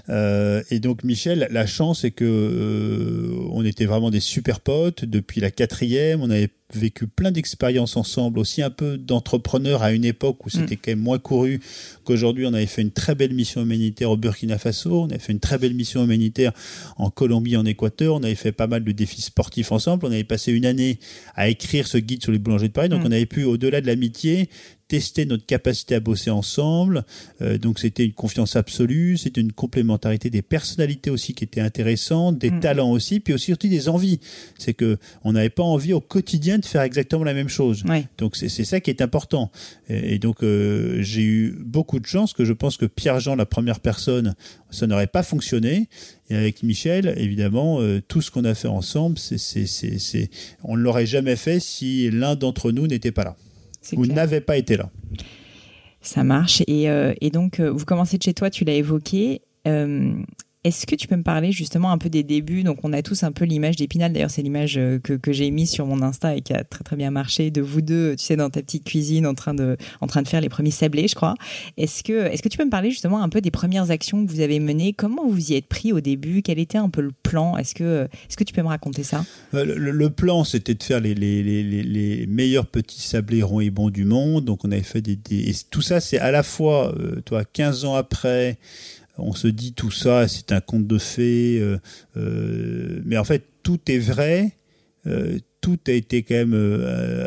[SPEAKER 3] euh, et donc Michel, la chance c'est que euh, on était vraiment des super potes depuis la quatrième. On avait vécu plein d'expériences ensemble, aussi un peu d'entrepreneurs à une époque où c'était mm. quand même moins couru qu'aujourd'hui. On avait fait une très belle mission humanitaire au Burkina Faso, on avait fait une très belle mission humanitaire en Colombie, en Équateur, on avait fait pas mal de défis sportifs ensemble. On avait passé une année à écrire ce guide sur les boulangers de Paris, donc mm. on avait pu, au-delà de l'amitié, tester notre capacité à bosser ensemble. Euh, donc c'était une confiance absolue, c'était une complémentarité des personnalités aussi qui étaient intéressantes, des mm. talents aussi, puis aussi surtout des envies. C'est que on n'avait pas envie au quotidien de faire exactement la même chose. Donc c'est ça qui est important. Et, donc euh, j'ai eu beaucoup de chance que je pense que Pierre-Jean, la première personne, ça n'aurait pas fonctionné. Et avec Michel, évidemment, euh, tout ce qu'on a fait ensemble, c'est, on ne l'aurait jamais fait si l'un d'entre nous n'était pas là ou n'avait pas été là.
[SPEAKER 2] Ça marche. Et, euh, et donc, vous commencez de chez toi, tu l'as évoqué. Est-ce que tu peux me parler justement un peu des débuts? Donc, on a tous un peu l'image d'Épinal. D'ailleurs, c'est l'image euh, que, que j'ai mise sur mon Insta et qui a très très bien marché de vous deux, tu sais, dans ta petite cuisine en train de, en train de faire les premiers sablés, je crois. Est-ce que, est-ce que tu peux me parler justement un peu des premières actions que vous avez menées? Comment vous y êtes pris au début? Quel était un peu le plan? Est-ce que, est-ce que tu peux me raconter ça?
[SPEAKER 3] Euh, le, plan, c'était de faire les, les, les, les, meilleurs petits sablés ronds et bons du monde. Donc, on avait fait des. des... tout ça, c'est à la fois, euh, toi, 15 ans après on se dit tout ça, c'est un conte de fées, euh, euh, mais en fait tout est vrai, euh, tout a été quand même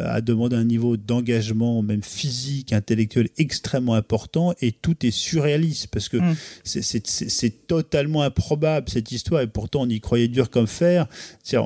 [SPEAKER 3] à demander un niveau d'engagement, même physique, intellectuel extrêmement important, et tout est surréaliste parce que mm. c'est totalement improbable cette histoire, et pourtant on y croyait dur comme fer. C'est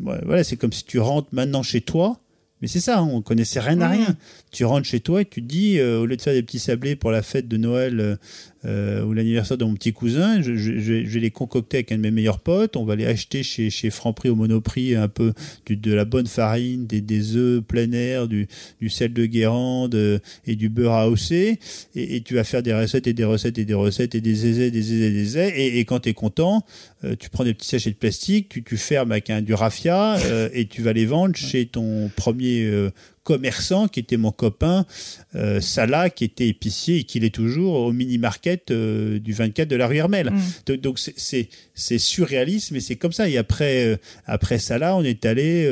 [SPEAKER 3] voilà, c'est comme si tu rentres maintenant chez toi. Mais c'est ça, on connaissait rien à mm. rien. Tu rentres chez toi et tu te dis, au lieu de faire des petits sablés pour la fête de Noël euh, ou l'anniversaire de mon petit cousin, je, je, je, vais les concocter avec un de mes meilleurs potes, on va les acheter chez, chez Franprix au Monoprix un peu du, de la bonne farine, des, des œufs plein air, du, du sel de Guérande euh, et du beurre à et, et, tu vas faire des recettes et des recettes et des recettes et des aisés, des aisés, des aisés, et, et quand tu es content, euh, tu prends des petits sachets de plastique, tu, tu fermes avec un, du raffia euh, et tu vas les vendre chez ton premier commerçant qui était mon copain euh, Salah, qui était épicier et qui l'est toujours au mini-market euh, du 24 de la rue Hermel. Mm. Donc c'est surréaliste, mais c'est comme ça. Et après, euh, après Salah, on est allé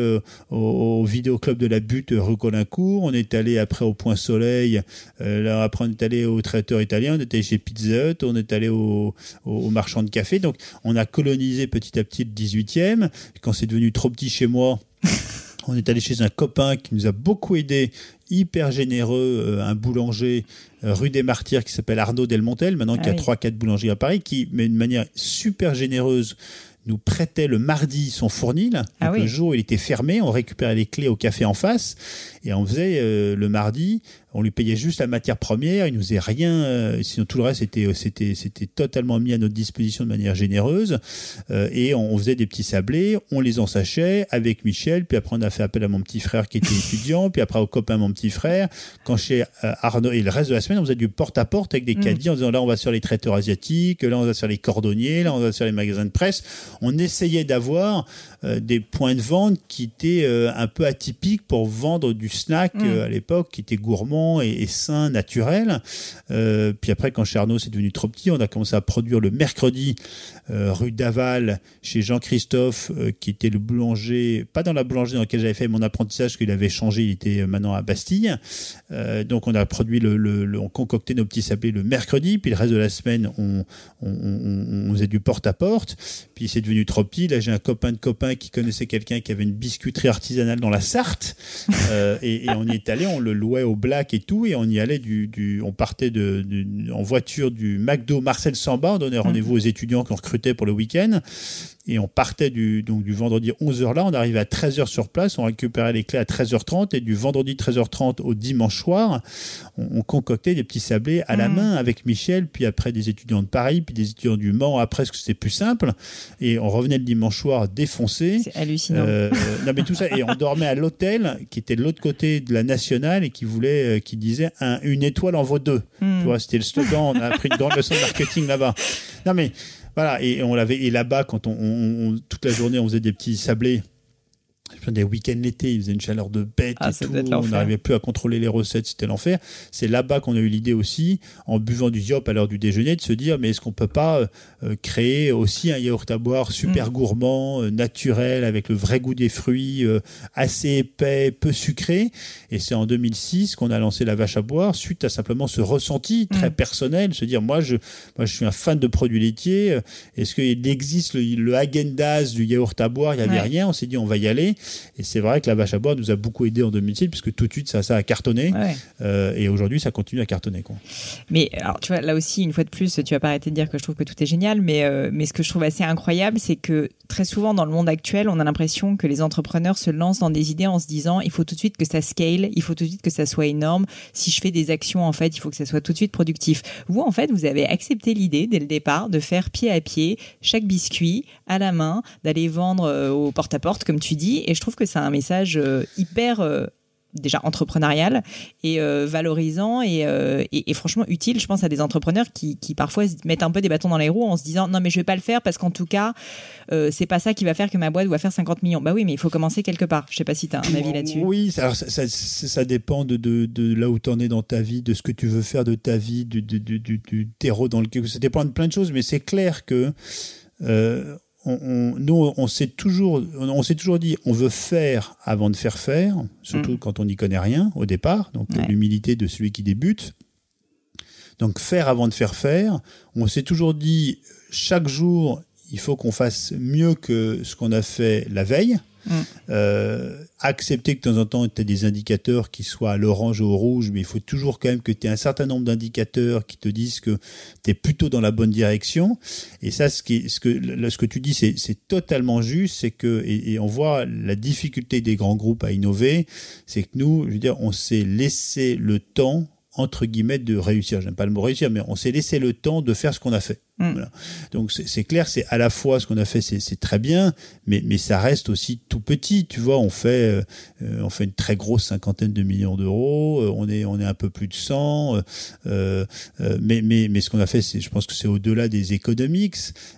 [SPEAKER 3] au, au club de la Butte rue Colincourt, on est allé après au Point Soleil, là, après on est allé au traiteur italien, on est allé chez Pizza Hut, on est allé au, au, marchand de café. Donc on a colonisé petit à petit le 18e. Quand c'est devenu trop petit chez moi, on est allé chez un copain qui nous a beaucoup aidé, hyper généreux, euh, un boulanger euh, rue des Martyrs qui s'appelle Arnaud Delmontel, maintenant qui a ah trois, quatre boulangeries à Paris, qui, met une manière super généreuse, nous prêtait le mardi son fournil. Ah le jour où il était fermé, on récupérait les clés au café en face et on faisait euh, le mardi on lui payait juste la matière première, il nous faisait rien, euh, sinon tout le reste était euh, c'était c'était totalement mis à notre disposition de manière généreuse euh, et on, faisait des petits sablés, on les ensachait avec Michel, puis après on a fait appel à mon petit frère qui était étudiant, puis après au copain mon petit frère, quand chez Arnaud et le reste de la semaine on faisait du porte à porte avec des mm. caddies en disant là on va sur les traiteurs asiatiques, là on va sur les cordonniers, là on va sur les magasins de presse, on essayait d'avoir des points de vente qui étaient un peu atypiques pour vendre du snack mm. à l'époque qui était gourmand et, sain, naturel. Euh, puis après, quand chez Arnaud c'est devenu trop petit, on a commencé à produire le mercredi euh, rue d'Aval chez Jean-Christophe, euh, qui était le boulanger, pas dans la boulangerie dans laquelle j'avais fait mon apprentissage, qu'il avait changé, il était maintenant à Bastille. donc on a produit le, on concoctait nos petits sablés le mercredi, puis le reste de la semaine on, faisait du porte-à-porte. Puis c'est devenu trop petit. Là j'ai un copain de copain qui connaissait quelqu'un qui avait une biscuiterie artisanale dans la Sarthe, et, et, on y est allé, on le louait au black et tout, et on y allait du, on partait de, en voiture du McDo Marcel Samba, on donnait rendez-vous mhm. aux étudiants qui ont recruté pour le week-end, et on partait du, donc du vendredi 11h là, on arrivait à 13h sur place, on récupérait les clés à 13h30 et du vendredi 13h30 au dimanche soir, on, concoctait des petits sablés à la mmh. main avec Michel, puis après des étudiants de Paris, puis des étudiants du Mans, après que c'était plus simple et on revenait le dimanche soir défoncé.
[SPEAKER 2] C'est hallucinant.
[SPEAKER 3] Euh, non mais tout ça et on dormait à l'hôtel qui était de l'autre côté de la nationale et qui voulait, euh, qui disait une étoile en vaut deux. Mmh. Tu vois, c'était le slogan, on a appris une grande leçon de marketing là-bas. Non mais voilà, et on l'avait. Et là-bas, quand on, toute la journée, on faisait des petits sablés des week-ends l'été, il faisait une chaleur de bête ah, et tout. On n'arrivait plus à contrôler les recettes, c'était l'enfer. C'est là-bas qu'on a eu l'idée aussi, en buvant du yop à l'heure du déjeuner, de se dire mais est-ce qu'on peut pas euh, créer aussi un yaourt à boire super mm. gourmand, euh, naturel, avec le vrai goût des fruits, euh, assez épais, peu sucré? Et c'est en 2006 qu'on a lancé la vache à boire, suite à simplement ce ressenti très mm. personnel, se dire moi je, moi je suis un fan de produits laitiers. Est-ce qu'il existe le, le du yaourt à boire? Il n'y avait rien. On s'est dit on va y aller. Et c'est vrai que la vache à boire nous a beaucoup aidé en 2006 puisque tout de suite ça, ça a cartonné. Euh, et aujourd'hui ça continue à cartonner. Quoi.
[SPEAKER 2] Mais alors tu vois, là aussi, une fois de plus, tu vas pas arrêter de dire que je trouve que tout est génial, mais, euh, mais ce que je trouve assez incroyable, c'est que très souvent dans le monde actuel, on a l'impression que les entrepreneurs se lancent dans des idées en se disant il faut tout de suite que ça scale, il faut tout de suite que ça soit énorme. Si je fais des actions, en fait, il faut que ça soit tout de suite productif. Vous, en fait, vous avez accepté l'idée dès le départ de faire pied à pied chaque biscuit à la main, d'aller vendre euh, au porte-à-porte, comme tu dis. Et je trouve que c'est un message euh, hyper euh, déjà entrepreneurial et euh, valorisant euh, et, et, franchement utile, je pense, à des entrepreneurs qui, qui, parfois mettent un peu des bâtons dans les roues en se disant non mais je vais pas le faire parce qu'en tout cas euh, c'est pas ça qui va faire que ma boîte va faire 50 millions. Bah oui, mais il faut commencer quelque part. Je sais pas si tu as un avis là-dessus.
[SPEAKER 3] Oui, alors ça, ça, dépend de, de, là où tu en es dans ta vie, de ce que tu veux faire de ta vie, du, du, du, terreau dans lequel ça dépend de plein de choses, mais c'est clair que on, nous, on s'est toujours, on s'est toujours dit, on veut faire avant de faire faire, surtout mm. quand on n'y connaît rien au départ. Donc l'humilité de celui qui débute. Donc faire avant de faire faire. On s'est toujours dit, chaque jour, il faut qu'on fasse mieux que ce qu'on a fait la veille. Euh, accepter que de temps en temps, tu as des indicateurs qui soient à l'orange ou au rouge, mais il faut toujours quand même que tu aies un certain nombre d'indicateurs qui te disent que tu es plutôt dans la bonne direction. Et ça, ce, ce, que, ce que tu dis, c'est totalement juste, c'est que, et, on voit la difficulté des grands groupes à innover, c'est que nous, je veux dire, on s'est laissé le temps entre guillemets de réussir. J'aime pas le mot réussir, mais on s'est laissé le temps de faire ce qu'on a fait. Mm. Voilà. Donc c'est clair, c'est à la fois ce qu'on a fait, c'est très bien, mais, mais ça reste aussi tout petit. Tu vois, on fait euh, on fait une très grosse cinquantaine de millions d'euros, euh, on est on est un peu plus de 100, euh, euh, mais mais mais ce qu'on a fait, c'est je pense que c'est au-delà des économiques,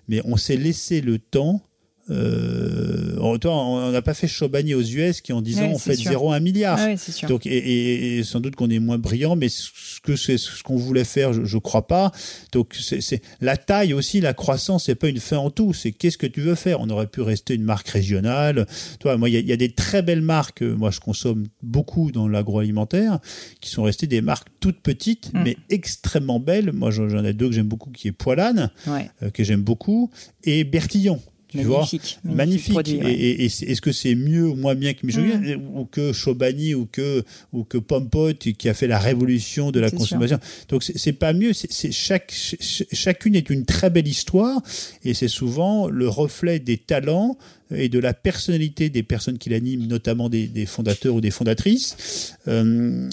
[SPEAKER 3] mais on s'est laissé le temps euh, on n'a pas fait Chobani aux US qui en disant on fait 0 à 1 milliard.
[SPEAKER 2] Ah
[SPEAKER 3] Donc et, et, sans doute qu'on est moins brillant, mais ce que c'est ce qu'on voulait faire, je, je crois pas. Donc c'est la taille aussi, la croissance, c'est pas une fin en tout. C'est qu'est-ce que tu veux faire? On aurait pu rester une marque régionale. Toi, moi, il y, y, a des très belles marques. Moi, je consomme beaucoup dans l'agroalimentaire, qui sont restées des marques toutes petites, mm. mais extrêmement belles. Moi, j'en ai deux que j'aime beaucoup, qui est Poilane, euh, que j'aime beaucoup, et Bertillon
[SPEAKER 2] magnifique,
[SPEAKER 3] magnifique. Et, est-ce que c'est mieux ou moins bien que Michel mm. ou que Chobani ou que ou que Pompot qui a fait la révolution de la consommation. Donc c'est pas mieux. C'est chaque chacune est une très belle histoire et c'est souvent le reflet des talents et de la personnalité des personnes qui l'animent, notamment des, des, fondateurs ou des fondatrices. Euh,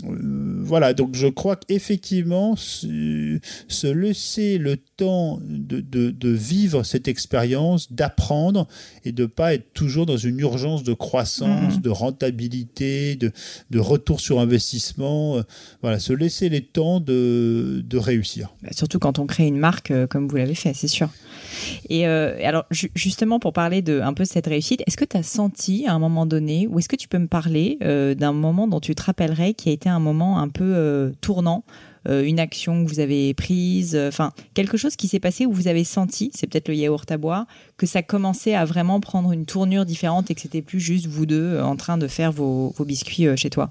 [SPEAKER 3] voilà, donc je crois qu'effectivement, se, se, laisser le temps de, de, de vivre cette expérience, d'apprendre et de pas être toujours dans une urgence de croissance, mmh. de rentabilité, de, de retour sur investissement. Euh, voilà, se laisser les temps de, de réussir.
[SPEAKER 2] Bah, surtout quand on crée une marque euh, comme vous l'avez fait, c'est sûr. Et euh, alors justement pour parler de un peu cette réussite, est-ce que tu as senti à un moment donné, ou est-ce que tu peux me parler euh, d'un moment dont tu te rappellerais qui a été un moment un peu euh, tournant une action que vous avez prise, enfin quelque chose qui s'est passé où vous avez senti, c'est peut-être le yaourt à bois, que ça commençait à vraiment prendre une tournure différente et que c'était plus juste vous deux en train de faire vos, biscuits chez toi?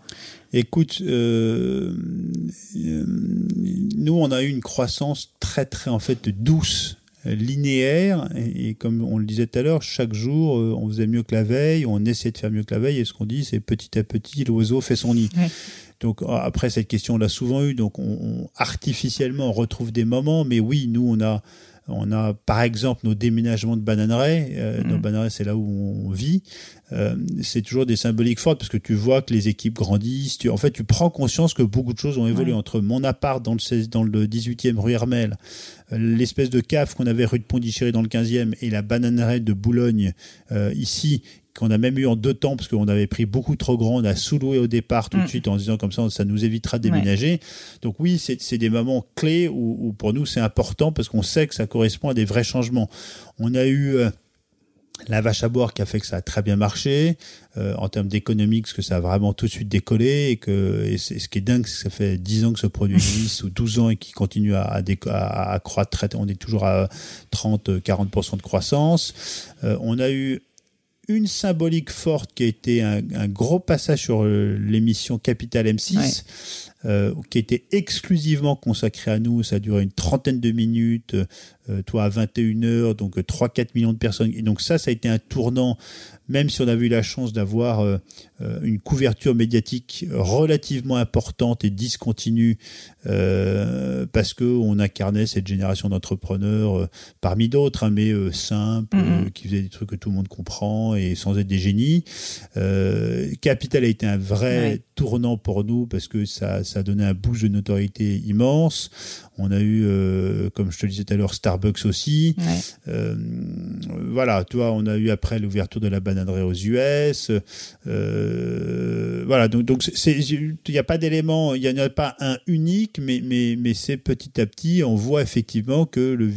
[SPEAKER 3] Écoute, nous on a eu une croissance très très en fait douce linéaire et, comme on le disait tout à l'heure, chaque jour on faisait mieux que la veille, on essayait de faire mieux que la veille et ce qu'on dit c'est petit à petit l'oiseau fait son nid. Ouais. Donc après cette question on l'a souvent eu, donc on, on, artificiellement on retrouve des moments, mais oui nous on a on a par exemple nos déménagements de bananeraies. Euh, mmh. Nos bananeraies, c'est là où on vit. Euh, c'est toujours des symboliques fortes parce que tu vois que les équipes grandissent. Tu, en fait, tu prends conscience que beaucoup de choses ont évolué ouais. entre mon appart dans le, 16, dans le 18e rue Hermel, euh, l'espèce de cave qu'on avait rue de Pondichéry dans le 15e et la bananeraie de Boulogne euh, ici qu'on a même eu en deux temps parce qu'on avait pris beaucoup trop grand, on a sous-loué au départ tout mmh. de suite en disant comme ça ça nous évitera de déménager. Ouais. Donc oui, c'est des moments clés où, où pour nous c'est important parce qu'on sait que ça correspond à des vrais changements. On a eu euh, la vache à boire qui a fait que ça a très bien marché euh, en termes d'économie parce que ça a vraiment tout de suite décollé et que et ce qui est dingue c'est que ça fait 10 ans que ce produit existe ou 12 ans et qui continue à, à, à, à croître on est toujours à 30 40% de croissance euh, on a eu une symbolique forte qui a été un, un gros passage sur euh, l'émission Capital M6, ouais. euh, qui était exclusivement consacrée à nous. Ça a duré une trentaine de minutes. toi à 21h, donc 3-4 millions de personnes. Et donc ça, ça a été un tournant même si on a eu la chance d'avoir euh, euh, une couverture médiatique relativement importante et discontinue, euh, parce que on incarnait cette génération d'entrepreneurs parmi d'autres, hein, mais simples, mm-hmm. qui faisaient des trucs que tout le monde comprend et sans être des génies. Capital a été un vrai tournant pour nous parce que ça, ça a donné un boost de notoriété immense. On a eu, comme je te le disais tout à l'heure, Starbucks aussi. voilà, tu vois, on a eu après l'ouverture de la banane aux US. Euh, voilà, donc donc il n'y a pas d'élément, il n'y en a pas un unique, mais mais mais c'est petit à petit, on voit effectivement que le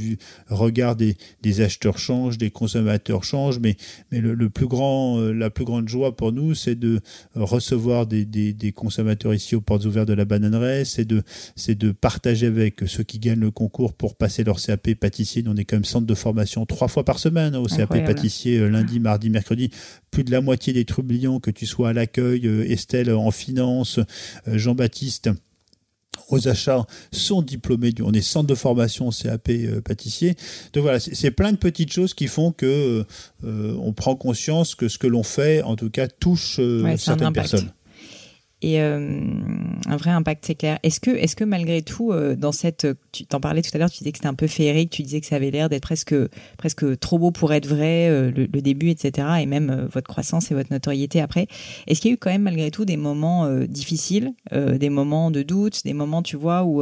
[SPEAKER 3] regard des, des acheteurs change, des consommateurs change, mais mais le, plus grand, euh, la plus grande joie pour nous, c'est de recevoir des, des, des, consommateurs ici aux portes ouvertes de la bananeraie, c'est de c'est de partager avec ceux qui gagnent le concours pour passer leur CAP pâtissier. on est quand même centre de formation trois fois par semaine hein, au CAP pâtissier euh, lundi, mardi, mercredi plus de la moitié des trublions, que tu sois à l'accueil, euh, Estelle en finance, euh, Jean-Baptiste aux achats sont diplômés du, on est centre de formation CAP euh, pâtissier. Donc voilà, c'est plein de petites choses qui font que on prend conscience que ce que l'on fait, en tout cas, touche certaines personnes
[SPEAKER 2] et euh, un vrai impact, c'est clair. Est-ce que, est-ce que malgré tout, euh, dans cette, tu t'en parlais tout à l'heure, tu disais que c'était un peu féerique, tu disais que ça avait l'air d'être presque, presque trop beau pour être vrai, euh, le, début, etc., et même votre croissance et votre notoriété après. Est-ce qu'il y a eu quand même malgré tout des moments difficiles, des moments de doute, des moments, tu vois, où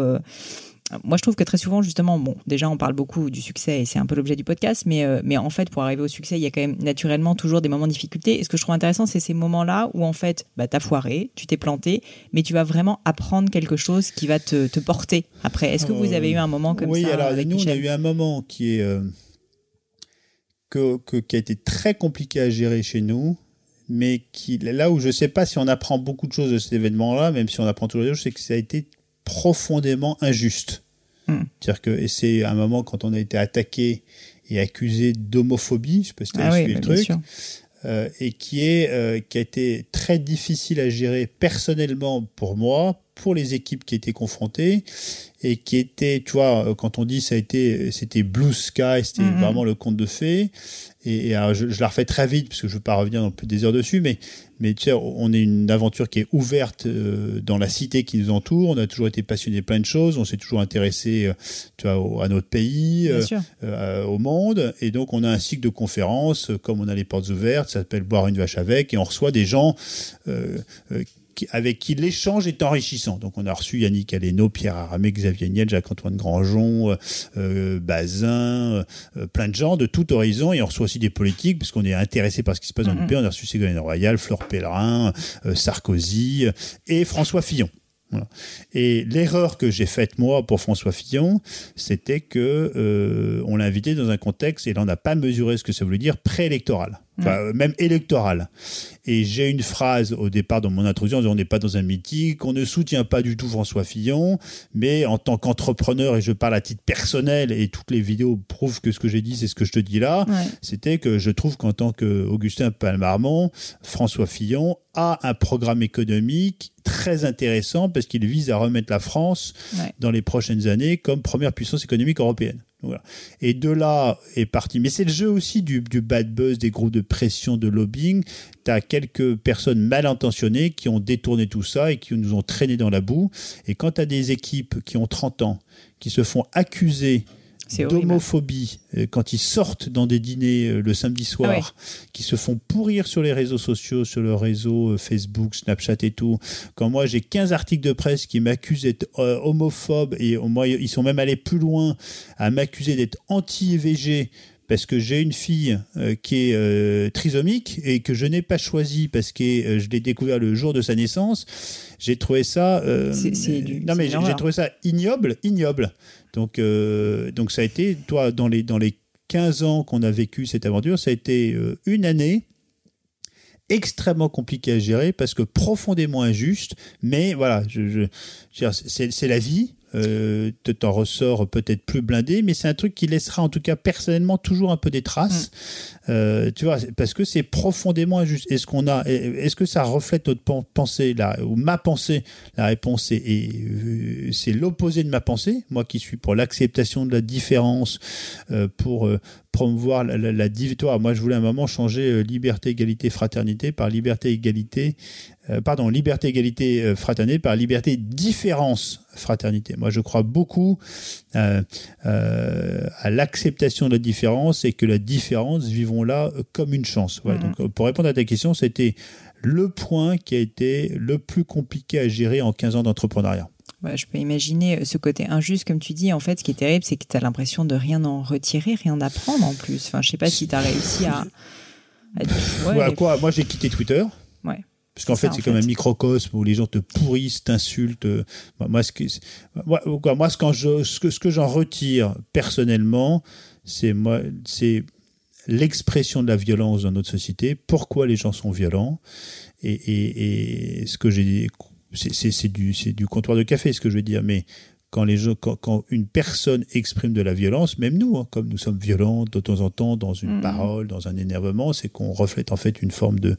[SPEAKER 2] moi, je trouve que très souvent, justement, bon, déjà, on parle beaucoup du succès et c'est un peu l'objet du podcast, mais, euh, mais en fait, pour arriver au succès, il y a quand même naturellement toujours des moments de difficulté. Et ce que je trouve intéressant, c'est ces moments-là où, en fait, bah, t'as foiré, tu t'es planté, mais tu vas vraiment apprendre quelque chose qui va te, te porter après. Est-ce que vous avez eu un moment comme
[SPEAKER 3] ça
[SPEAKER 2] Oui,
[SPEAKER 3] alors, nous, on a eu un moment qui est. Euh, que, que, qui a été très compliqué à gérer chez nous, mais qui, là où je ne sais pas si on apprend beaucoup de choses de cet événement-là, même si on apprend toujours des choses, c'est que ça a été profondément injuste. Hmm. C'est-à-dire que, et c'est un moment quand on a été attaqué et accusé d'homophobie, je sais pas si tu as ah le truc, euh, et qui est euh, qui a été très difficile à gérer personnellement pour moi, pour les équipes qui étaient confrontées et qui était, tu vois, euh, quand on dit ça a été, c'était blue sky, c'était mm-hmm. vraiment le conte de fées. Et, je, la refais très vite parce que je veux pas revenir dans plus des heures dessus, mais mais tu sais, on est une aventure qui est ouverte euh, dans la cité qui nous entoure. On a toujours été passionné plein de choses. On s'est toujours intéressé, euh, tu vois, à notre pays, au monde. Et donc, on a un cycle de conférences, comme on a les portes ouvertes, ça s'appelle boire une vache avec, et on reçoit des gens avec qui l'échange est enrichissant. Donc on a reçu Yannick Aleno, Pierre Aramé, Xavier Niel, Jacques-Antoine Grangeon, euh, euh Bazin, euh, plein de gens de tout horizon. Et on reçoit aussi des politiques, puisqu'on est intéressé par ce qui se passe dans le pays. On a reçu Ségolène Royal, Flore Pellerin, euh, Sarkozy et François Fillon. Et l'erreur que j'ai faite moi pour François Fillon, c'était que on l'a invité dans un contexte et là on n'a pas mesuré ce que ça voulait dire préélectoral, enfin, même électoral. Et j'ai une phrase au départ dans mon introduction, on n'est pas dans un meeting, on ne soutient pas du tout François Fillon, mais en tant qu'entrepreneur, et je parle à titre personnel, et toutes les vidéos prouvent que ce que j'ai dit, c'est ce que je te dis là, c'était que je trouve qu'en tant qu'Augustin Palmarmont, François Fillon a un programme économique très intéressant parce qu'il vise à remettre la France dans les prochaines années comme première puissance économique européenne. Et de là est parti. Mais c'est le jeu aussi du, bad buzz, des groupes de pression, de lobbying. Tu as quelques personnes mal intentionnées qui ont détourné tout ça et qui nous ont traîné dans la boue. Et quand tu as des équipes qui ont 30 ans, qui se font accuser d'homophobie euh, quand ils sortent dans des dîners euh, le samedi soir, ah qui se font pourrir sur les réseaux sociaux, sur le réseau euh, Facebook, Snapchat et tout. Quand moi j'ai 15 articles de presse qui m'accusent d'être homophobe et moi ils sont même allés plus loin à m'accuser d'être anti-EVG parce que j'ai une fille qui est trisomique et que je n'ai pas choisi parce que je l'ai découvert le jour de sa naissance. J'ai trouvé ça. non mais j'ai trouvé ça ignoble, ignoble. Donc, euh, donc ça a été, toi, dans les, dans les 15 ans qu'on a vécu cette aventure, ça a été euh, une année extrêmement compliquée à gérer parce que profondément injuste. Mais voilà, je, je, c'est la vie. euh, t'en ressors peut-être plus blindé, mais c'est un truc qui laissera en tout cas personnellement toujours un peu des traces. Mm. Euh, tu vois, parce que c'est profondément injuste. Est-ce qu'on a, est-ce que ça reflète notre pensée là ou ma pensée? La réponse est, euh, c'est l'opposé de ma pensée. Moi qui suis pour l'acceptation de la différence, euh, pour promouvoir la, la, Moi, je voulais à un moment changer liberté, égalité, fraternité par liberté, égalité, pardon, liberté, égalité, fraternité par liberté, différence, fraternité. Moi, je crois beaucoup à l'acceptation de la différence et que la différence, vivons là comme une chance. Voilà, mhm. Donc, pour répondre à ta question, c'était le point qui a été le plus compliqué à gérer en 15 ans d'entrepreneuriat.
[SPEAKER 2] Je peux imaginer ce côté injuste, comme tu dis. En fait, ce qui est terrible, c'est que tu as l'impression de rien en retirer, rien apprendre en plus. Enfin, je sais pas si tu as réussi à.
[SPEAKER 3] à... quoi Moi, j'ai quitté Twitter.
[SPEAKER 2] Ouais.
[SPEAKER 3] Parce qu'en fait, c'est comme un microcosme où les gens te pourrissent, t'insultent. Moi, ce que, moi, moi, ce, quand je, ce que, ce que j'en retire personnellement, c'est moi, c'est l'expression de la violence dans notre société. Pourquoi les gens sont violents et, et, et ce que j'ai, c'est du, c'est du comptoir de café, ce que je veux dire. Mais quand, les gens, quand, quand, une personne exprime de la violence, même nous, hein, comme nous sommes violents de temps en temps dans une mmh. parole, dans un énervement, c'est qu'on reflète en fait une forme de,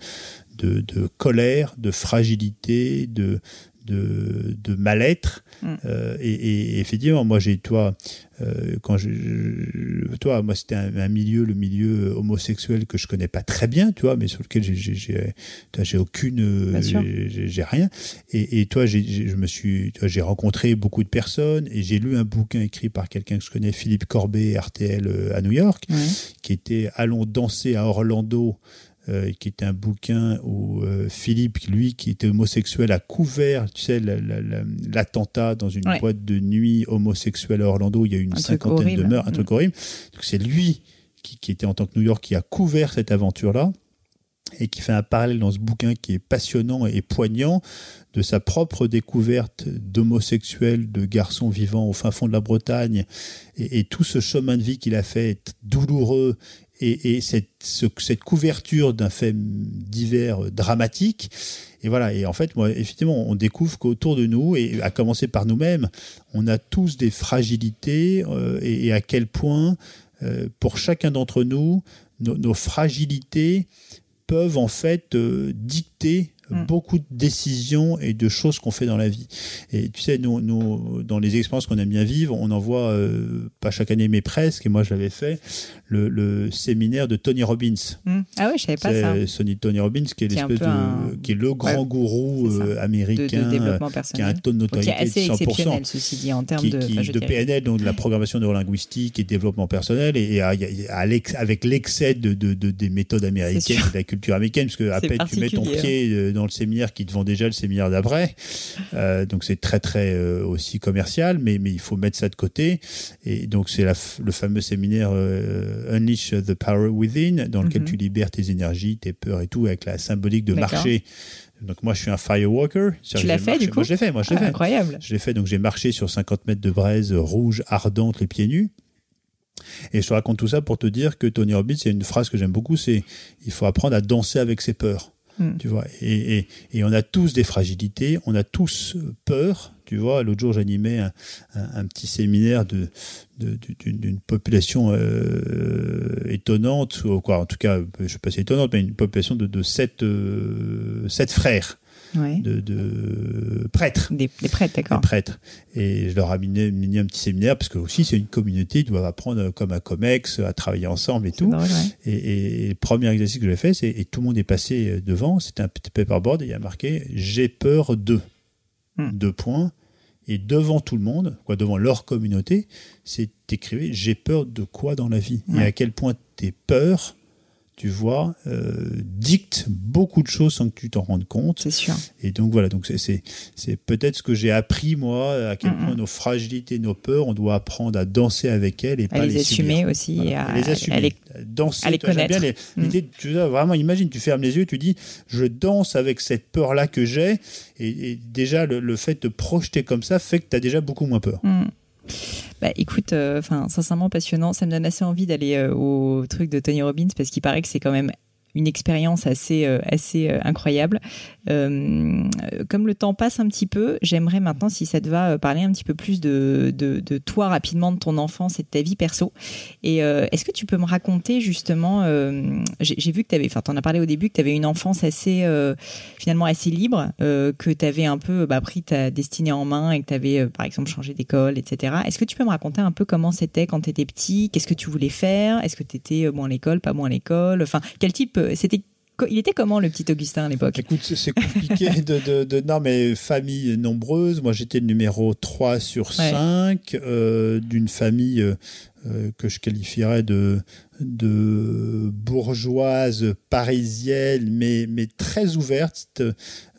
[SPEAKER 3] de, de colère, de fragilité, de, de, de mal-être. Mm. Euh, et, et, effectivement, moi, j'ai, toi, euh, quand je, toi, moi, c'était un, milieu, le milieu homosexuel que je connais pas très bien, tu vois, mais sur lequel j'ai, j'ai, j'ai aucune, j'ai, rien. Et, et toi, j'ai, je me suis, j'ai rencontré beaucoup de personnes et j'ai lu un bouquin écrit par quelqu'un que je connais, Philippe Corbet, RTL euh, à New York, qui était Allons danser à Orlando. Euh, qui était un bouquin où euh, Philippe, lui, qui était homosexuel, a couvert, tu sais, l'attentat dans une boîte de nuit homosexuelle à Orlando. Il y a eu une cinquantaine de meurtres, un truc mm. horrible. C'est lui qui, qui, était en tant que New York qui a couvert cette aventure-là et qui fait un parallèle dans ce bouquin qui est passionnant et poignant de sa propre découverte d'homosexuels, de garçons vivant au fin fond de la Bretagne, et, et tout ce chemin de vie qu'il a fait douloureux et, et cette, cette, couverture d'un fait divers dramatique. Et voilà. Et en fait, moi, effectivement, on découvre qu'autour de nous, et à commencer par nous-mêmes, on a tous des fragilités euh, et, à quel point, euh, pour chacun d'entre nous, nos, fragilités peuvent en fait euh, dicter Mm. beaucoup de décisions et de choses qu'on fait dans la vie. Et tu sais, nous, nous dans les expériences qu'on aime bien vivre, on envoie, euh, pas chaque année, mais presque, et moi je l'avais fait, le, le, séminaire de Tony Robbins.
[SPEAKER 2] Mm. Ah oui, je savais pas ça.
[SPEAKER 3] Sony Tony Robbins, qui est, l'espèce de, qui est le grand gourou euh, américain, qui a un taux de notoriété
[SPEAKER 2] qui est assez
[SPEAKER 3] de 100%.
[SPEAKER 2] Exceptionnel, ceci dit, en termes
[SPEAKER 3] qui,
[SPEAKER 2] de,
[SPEAKER 3] de PNL, donc de la programmation neurolinguistique et développement personnel, et, avec l'excès de, de, de, des méthodes américaines, de la culture américaine, parce que à peine tu mets ton pied hein. Dans le séminaire qui te vend déjà le séminaire d'après. Euh, donc c'est très très euh, aussi commercial, mais, mais il faut mettre ça de côté. Et donc c'est le fameux séminaire euh, Unleash the Power Within, dans lequel mhm. tu libères tes énergies, tes peurs et tout, avec la symbolique de marcher. Donc moi je suis un firewalker.
[SPEAKER 2] Tu l'as fait du coup
[SPEAKER 3] Moi je l'ai fait, moi je
[SPEAKER 2] ah,
[SPEAKER 3] fait.
[SPEAKER 2] Incroyable.
[SPEAKER 3] Je l'ai fait, donc j'ai marché sur 50 mètres de braise rouge ardente, les pieds nus. Et je te raconte tout ça pour te dire que Tony Robbins, il y a une phrase que j'aime beaucoup, c'est il faut apprendre à danser avec ses peurs. Hmm. Tu vois, et, et, et, on a tous des fragilités, on a tous peur. Tu vois, l'autre jour, j'animais un, un, petit séminaire de, d'une population euh, étonnante, ou quoi, en tout cas, je ne sais pas si étonnante, mais une population de, de sept, euh, sept frères de, de, prêtres.
[SPEAKER 2] Des, prêtres, d'accord.
[SPEAKER 3] Des prêtres. Et je leur ai mis, mis, un petit séminaire parce que aussi c'est une communauté, ils doivent apprendre comme un comex à travailler ensemble et tout. et, et, le premier exercice que j'ai fait, c'est et tout le monde est passé devant, c'était un petit paperboard et il y a marqué j'ai peur de hmm. deux points. Et devant tout le monde, quoi, devant leur communauté, c'est écrit j'ai peur de quoi dans la vie? Et à quel point tes peurs tu vois, euh, dicte beaucoup de choses sans que tu t'en rendes compte.
[SPEAKER 2] C'est sûr.
[SPEAKER 3] Et donc voilà, donc c'est c'est peut-être ce que j'ai appris moi, à quel point nos fragilités, nos peurs, on doit apprendre à danser avec elles et
[SPEAKER 2] à
[SPEAKER 3] pas
[SPEAKER 2] les, assumer aussi, à,
[SPEAKER 3] les assumer,
[SPEAKER 2] à les,
[SPEAKER 3] danser.
[SPEAKER 2] À les connaître.
[SPEAKER 3] Bien l'idée, tu vois, vraiment, imagine, tu fermes les yeux, tu dis, je danse avec cette peur là que j'ai, et, déjà le, fait de projeter comme ça fait que tu as déjà beaucoup moins peur.
[SPEAKER 2] Mm. Bah écoute, euh, enfin sincèrement passionnant, ça me donne assez envie d'aller euh, au truc de Tony Robbins parce qu'il paraît que c'est quand même une expérience assez assez incroyable. comme le temps passe un petit peu, j'aimerais maintenant, si ça te va, parler un petit peu plus de, de, de toi rapidement, de ton enfance et de ta vie perso. Et est-ce que tu peux me raconter justement, j'ai vu que tu avais, enfin, tu en as parlé au début, que tu avais une enfance assez, finalement assez libre, que tu avais un peu bah, pris ta destinée en main et que tu avais, par exemple, changé d'école, etc. Est-ce que tu peux me raconter un peu comment c'était quand tu étais petit? Qu'est-ce que tu voulais faire? Est-ce que tu étais bon à l'école, pas bon à l'école? Enfin, quel type C'était il était comment le petit Augustin à l'époque?
[SPEAKER 3] Écoute, c'est compliqué de, de, Non, mais famille nombreuse. Moi, j'étais le numéro 3 sur 5 euh, d'une famille euh, euh, que je qualifierais de, de bourgeoise parisienne, mais, mais très ouverte.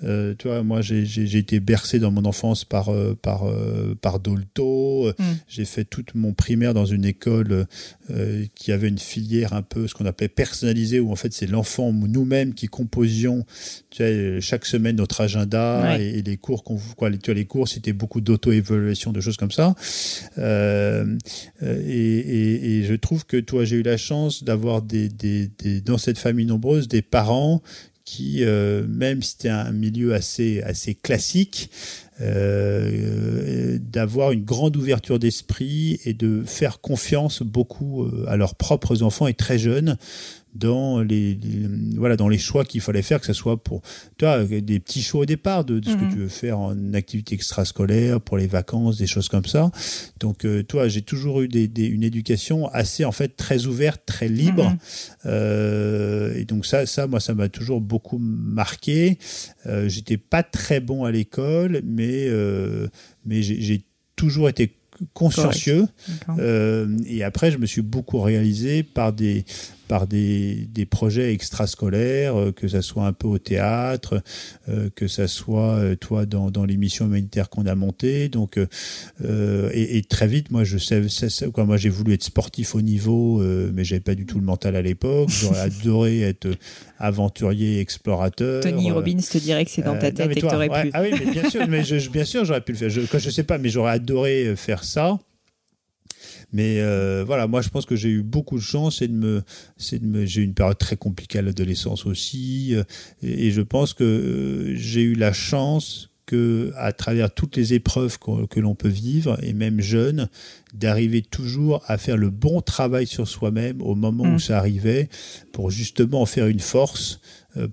[SPEAKER 3] Euh, tu vois, moi, j'ai été bercé dans mon enfance par, euh, par, euh, par Dolto. Mm. J'ai fait toute mon primaire dans une école qui avait une filière un peu ce qu'on appelait personnalisée, où en fait, c'est l'enfant, nous-mêmes, qui composions tu vois, chaque semaine notre agenda et, les cours qu'on quoi, les, tu vois, les cours, c'était beaucoup d'auto-évaluation, de choses comme ça. et, et, je trouve que toi, j'ai eu la chance d'avoir des, dans cette famille nombreuse des parents qui, euh, même si c'était un milieu assez, assez classique, euh, d'avoir une grande ouverture d'esprit et de faire confiance beaucoup euh, à leurs propres enfants et très jeunes dans les, voilà dans les choix qu'il fallait faire que ce soit pour toi des petits choix au départ de, ce que mhm. tu veux faire en activité extrascolaire pour les vacances des choses comme ça donc euh, toi j'ai toujours eu des, une éducation assez en fait très ouverte très libre mhm. euh, et donc ça ça moi ça m'a toujours beaucoup marqué euh, j'étais pas très bon à l'école mais euh, mais j'ai toujours été consciencieux. Euh, et après, je me suis beaucoup réalisé par des, par des, des projets extrascolaires, euh, que ça soit un peu au théâtre, euh, que ça soit euh, toi dans, dans l'émission humanitaire qu'on a montée. Donc, et, et, très vite, moi, je sais, ça, quoi, moi, j'ai voulu être sportif au niveau, mais j'avais pas du tout le mental à l'époque. J'aurais adoré être aventurier, explorateur.
[SPEAKER 2] Tony Robbins te dirait que c'est dans ta tête et que tu aurais pu.
[SPEAKER 3] Ah oui, mais bien sûr, mais je, bien sûr, j'aurais pu le faire. Je, je sais pas, mais j'aurais adoré faire ça. Mais euh, voilà, moi je pense que j'ai eu beaucoup de chance et de me, c'est de me, j'ai eu une période très compliquée à l'adolescence aussi, euh, et, je pense que euh, j'ai eu la chance que à travers toutes les épreuves que, l'on peut vivre et même jeune, d'arriver toujours à faire le bon travail sur soi-même au moment où mmh. ça arrivait pour justement en faire une force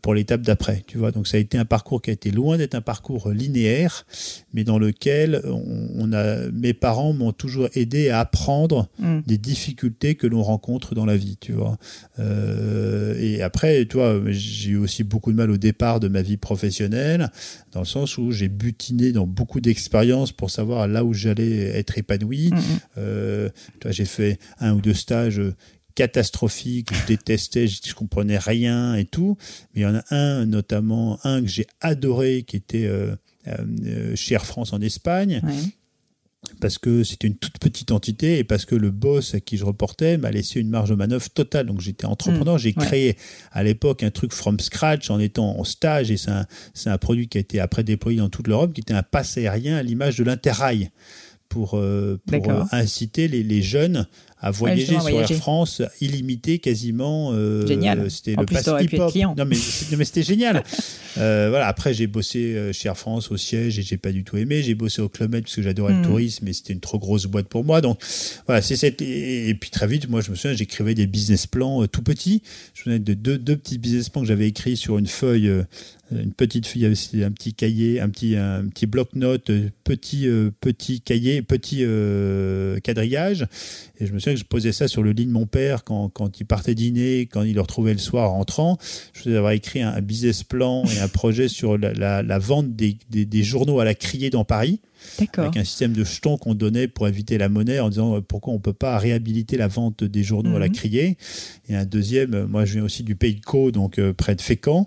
[SPEAKER 3] pour l'étape d'après. Tu vois, donc ça a été un parcours qui a été loin d'être un parcours linéaire, mais dans lequel on, a, mes parents m'ont toujours aidé à apprendre mm. des difficultés que l'on rencontre dans la vie. Tu vois, euh, et après, tu vois, j'ai eu aussi beaucoup de mal au départ de ma vie professionnelle, dans le sens où j'ai butiné dans beaucoup d'expériences pour savoir là où j'allais être épanoui. Mm, mm. Euh, j'ai fait un ou deux stages catastrophique, je détestais, je, comprenais rien et tout. Mais il y en a un, notamment un que j'ai adoré, qui était euh, euh, chez Air France en Espagne. Parce que c'était une toute petite entité et parce que le boss à qui je reportais m'a laissé une marge de manœuvre totale. Donc j'étais entrepreneur, mmh. j'ai créé à l'époque un truc from scratch en étant en stage et c'est un, un, produit qui a été après déployé dans toute l'Europe qui était un pass aérien à l'image de l'Interrail pour, euh, pour inciter les, les, jeunes à voyager sur Air France illimité quasiment.
[SPEAKER 2] Euh, génial. C'était le pass hip-hop.
[SPEAKER 3] Non mais, mais c'était génial. euh, voilà. Après j'ai bossé euh, chez Air France au siège et j'ai pas du tout aimé. J'ai bossé au Club Med parce que j'adorais le hmm. tourisme, mais c'était une trop grosse boîte pour moi. Donc voilà, c'est cette. Et, puis très vite, moi je me souviens, j'écrivais des business plans euh, tout petits. Je me souviens de deux, deux petits business plans que j'avais écrits sur une feuille euh, une petite fille avait un petit cahier, un petit un petit bloc-notes, petit petit cahier, petit euh, quadrillage. Et je me souviens que je posais ça sur le lit de mon père quand, quand il partait dîner, quand il le retrouvait le soir rentrant. Je faisais avoir écrit un, business plan et un projet sur la, vente des, des, journaux à la criée dans Paris. Avec un système de jetons qu'on donnait pour éviter la monnaie en disant euh, pourquoi on peut pas réhabiliter la vente des journaux à la mhm. criée. Et un deuxième, euh, moi je viens aussi du pays de Caux, donc euh, près de Fécamp,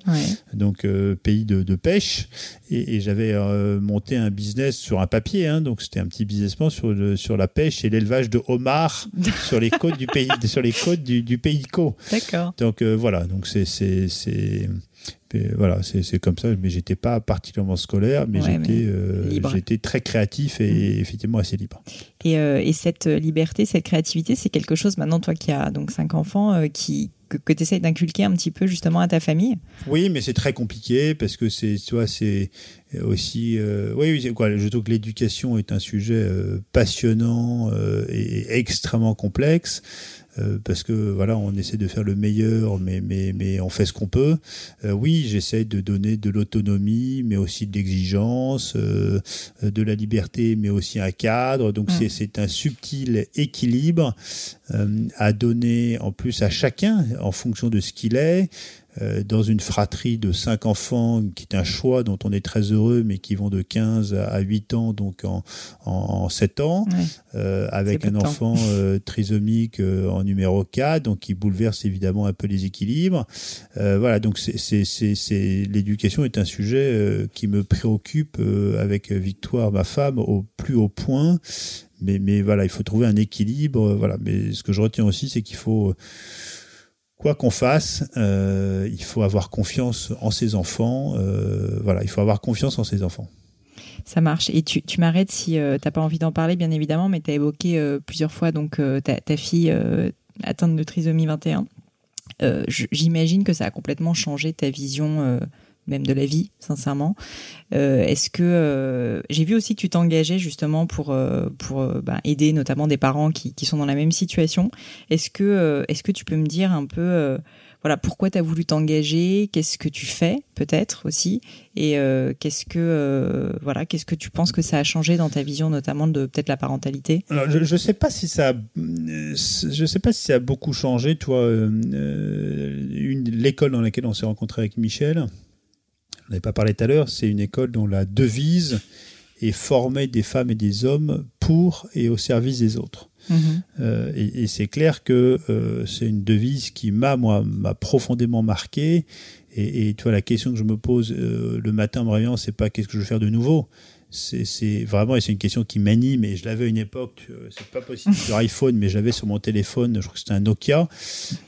[SPEAKER 3] donc pays de, de, pêche. Et, et j'avais monté un business sur un papier, hein, donc c'était un petit business plan sur, le, sur la pêche et l'élevage de homards sur les côtes du pays, sur les côtes du, du pays de Caux.
[SPEAKER 2] D'accord.
[SPEAKER 3] Donc voilà, donc c'est voilà, c'est comme ça. Mais j'étais pas particulièrement scolaire, mais j'étais euh, j'étais très créatif et mm. effectivement assez libre.
[SPEAKER 2] Et, et cette liberté, cette créativité, c'est quelque chose maintenant, toi qui as donc cinq enfants, qui que, que tu essayes d'inculquer un petit peu justement à ta famille?
[SPEAKER 3] Oui, mais c'est très compliqué parce que c'est, tu vois, c'est aussi, euh, oui, oui quoi, je trouve que l'éducation est un sujet euh, passionnant euh, et extrêmement complexe. Euh, parce que voilà, on essaie de faire le meilleur, mais mais mais on fait ce qu'on peut. Euh, oui, j'essaie de donner de l'autonomie, mais aussi de l'exigence, euh, de la liberté, mais aussi un cadre. Donc mm. c'est un subtil équilibre à donner en plus à chacun en fonction de ce qu'il est. Euh, dans une fratrie de cinq enfants, qui est un choix dont on est très heureux, mais qui vont de 15 à 8 ans, donc en, en, 7 ans, euh, avec un enfant euh, trisomique euh, en numéro 4, donc qui bouleverse évidemment un peu les équilibres. voilà, donc c'est l'éducation est un sujet qui me préoccupe avec Victoire, ma femme, au plus haut point. Mais, mais voilà, il faut trouver un équilibre. Voilà, mais ce que je retiens aussi, c'est qu'il faut quoi qu'on fasse, euh, il faut avoir confiance en ses enfants. Euh, voilà, il faut avoir confiance en ses enfants.
[SPEAKER 2] Ça marche. Et tu, tu m'arrêtes si euh, tu n'as pas envie d'en parler, bien évidemment, mais tu as évoqué plusieurs fois donc ta, fille atteinte de trisomie 21. J'imagine que ça a complètement changé ta vision même de la vie, sincèrement. Euh, Est-ce que euh, j'ai vu aussi que tu t'engageais justement pour euh, pour bah, aider notamment des parents qui, qui sont dans la même situation. Est-ce que est-ce que tu peux me dire un peu voilà pourquoi tu as voulu t'engager, qu'est-ce que tu fais peut-être aussi? Et qu'est-ce que voilà qu'est-ce que tu penses que ça a changé dans ta vision notamment de peut-être la parentalité?
[SPEAKER 3] Je ne sais pas si ça je sais pas si ça a beaucoup changé toi l'école dans laquelle on s'est rencontré avec Michel on n'avait pas parlé tout à l'heure, c'est une école dont la devise est former des femmes et des hommes pour et au service des autres. Mhm. Euh, et, c'est clair que euh, c'est une devise qui m'a moi m'a profondément marqué. Et, et, tu vois la question que je me pose euh, le matin en me réveillant, c'est pas qu'est-ce que je veux faire de nouveau, c'est vraiment, et c'est une question qui m'anime, et je l'avais à une époque, euh, c'est pas possible sur iPhone, mais j'avais sur mon téléphone, je crois que c'était un Nokia,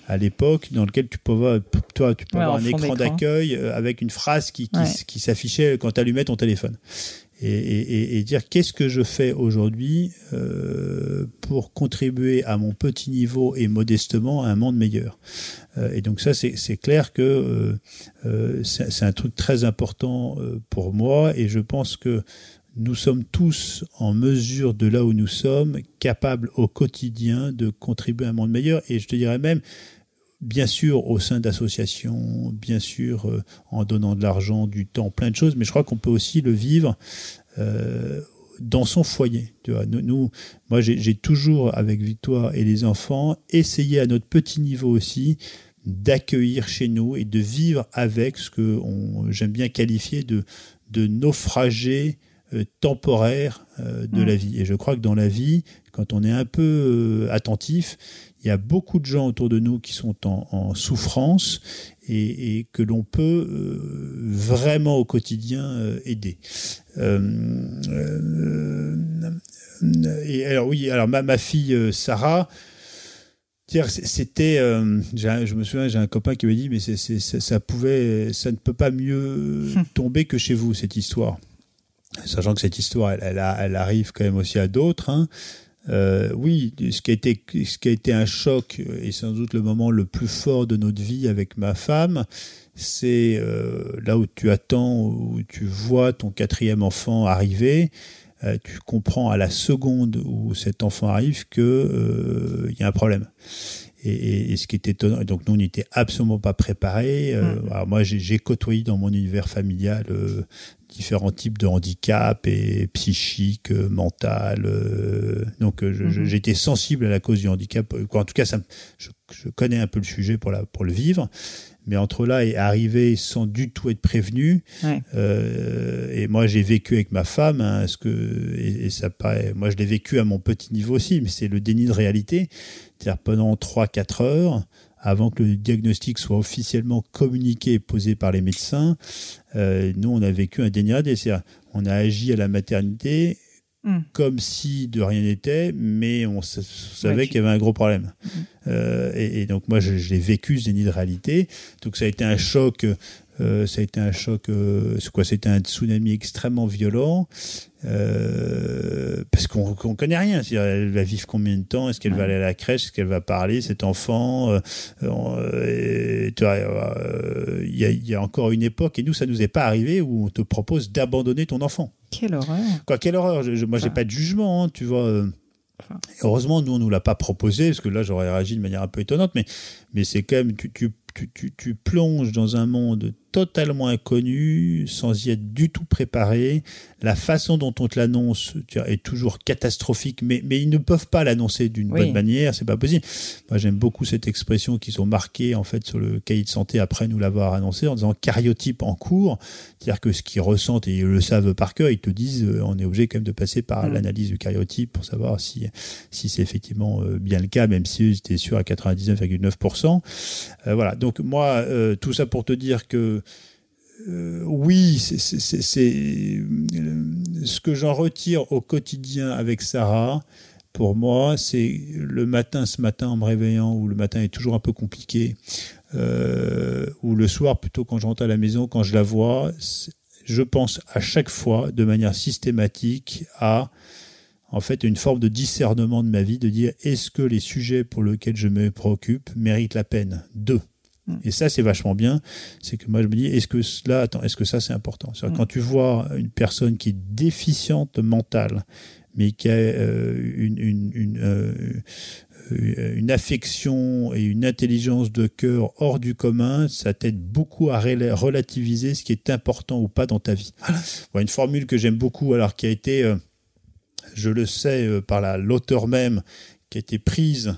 [SPEAKER 3] à l'époque, dans lequel tu peux toi, tu peux avoir un écran d'accueil euh, avec une phrase qui, qui, qui s'affichait quand tu allumais ton téléphone. Et, et, et dire qu'est-ce que je fais aujourd'hui euh, pour contribuer à mon petit niveau et modestement à un monde meilleur? Euh, et donc ça, c'est clair que euh, euh c'est un truc très important pour moi et je pense que nous sommes tous en mesure de là où nous sommes capables au quotidien de contribuer à un monde meilleur et je te dirais même bien sûr au sein d'associations, bien sûr euh, en donnant de l'argent, du temps, plein de choses, mais je crois qu'on peut aussi le vivre euh, dans son foyer. Tu vois, nous, moi, j'ai toujours avec Victoire et les enfants essayé à notre petit niveau aussi d'accueillir chez nous et de vivre avec ce que j'aime bien qualifier de, de naufragés euh, temporaires euh, de mmh. la vie. Et je crois que dans la vie, quand on est un peu euh, attentif, il y a beaucoup de gens autour de nous qui sont en, souffrance et, que l'on peut euh, vraiment au quotidien euh, aider. et alors oui, alors ma, ma fille Sarah, c'était, je me souviens, j'ai un copain qui m'a dit, mais ça pouvait, ça ne peut pas mieux tomber que chez vous cette histoire. Sachant que cette histoire, elle, arrive quand même aussi à d'autres. Hein. Euh, oui, ce qui, a été, ce qui a été un choc et sans doute le moment le plus fort de notre vie avec ma femme, c'est euh, là où tu attends, où tu vois ton quatrième enfant arriver, euh, tu comprends à la seconde où cet enfant arrive que euh, il y a un problème. Et, et, ce qui est étonnant, donc nous on n'était absolument pas préparés. Euh, mmh. moi j'ai côtoyé dans mon univers familial différents types de handicaps et psychiques, euh, mental. Euh, donc euh, mhm. j'ai été sensible à la cause du handicap. En tout cas, ça, je, je, connais un peu le sujet pour, la, pour le vivre. Mais entre là et arriver sans du tout être prévenu, euh, et moi j'ai vécu avec ma femme, hein, ce que et, et, ça paraît, moi je l'ai vécu à mon petit niveau aussi, mais c'est le déni de réalité. C'est-à-dire pendant 3-4 heures, avant que le diagnostic soit officiellement communiqué et posé par les médecins, euh, nous, on a vécu un dénigré. On a agi à la maternité hmm. comme si de rien n'était, mais on savait qu'il y avait un gros problème. Hmm. Euh, et, et, donc moi, je, je l'ai vécu ce déni de réalité. Donc ça a été un choc. Euh, ça a été un choc. Euh, c'est quoi C'était un tsunami extrêmement violent. Euh, parce qu'on qu'on connaît rien. Elle va vivre combien de temps? Est-ce qu'elle va aller à la crèche? Est-ce qu'elle va parler cet enfant euh, il y, a, y, a, encore une époque et nous, ça nous est pas arrivé où on te propose d'abandonner ton enfant.
[SPEAKER 2] Quelle horreur
[SPEAKER 3] Quoi, quelle horreur je, je, Moi, j'ai pas de jugement, hein, tu vois. Enfin... Heureusement, nous, on nous l'a pas proposé, parce que là, j'aurais réagi de manière un peu étonnante, mais, mais c'est quand même, tu, tu, tu, tu, tu plonges dans un monde totalement inconnu, sans y être du tout préparé. La façon dont on te l'annonce est toujours catastrophique, mais, mais ils ne peuvent pas l'annoncer d'une oui. bonne manière, c'est pas possible. Moi, j'aime beaucoup cette expression qu'ils ont marquée en fait sur le cahier de santé après nous l'avoir annoncé en disant cariotype en cours, c'est-à-dire que ce qu'ils ressentent et ils le savent par cœur, ils te disent euh, on est obligé quand même de passer par mmh. l'analyse du cariotype pour savoir si si c'est effectivement euh, bien le cas, même si c'était sûr à 99,9%. Euh, voilà. Donc moi, euh, tout ça pour te dire que euh, oui, c'est ce que j'en retire au quotidien avec Sarah. Pour moi, c'est le matin, ce matin, en me réveillant, où le matin est toujours un peu compliqué, ou le soir, plutôt quand je rentre à la maison, quand je la vois, je pense à chaque fois, de manière systématique, à en fait une forme de discernement de ma vie, de dire est-ce que les sujets pour lesquels je me préoccupe méritent la peine? Deux. Et ça, c'est vachement bien. C'est que moi, je me dis, est-ce que là, attends, est-ce que ça, c'est important? Mmh. Quand tu vois une personne qui est déficiente mentale, mais qui a euh, une, une, une, euh, une, affection et une intelligence de cœur hors du commun, ça t'aide beaucoup à relativiser ce qui est important ou pas dans ta vie. Voilà. Une formule que j'aime beaucoup, alors qui a été, euh, je le sais, euh, par l'auteur même, qui a été prise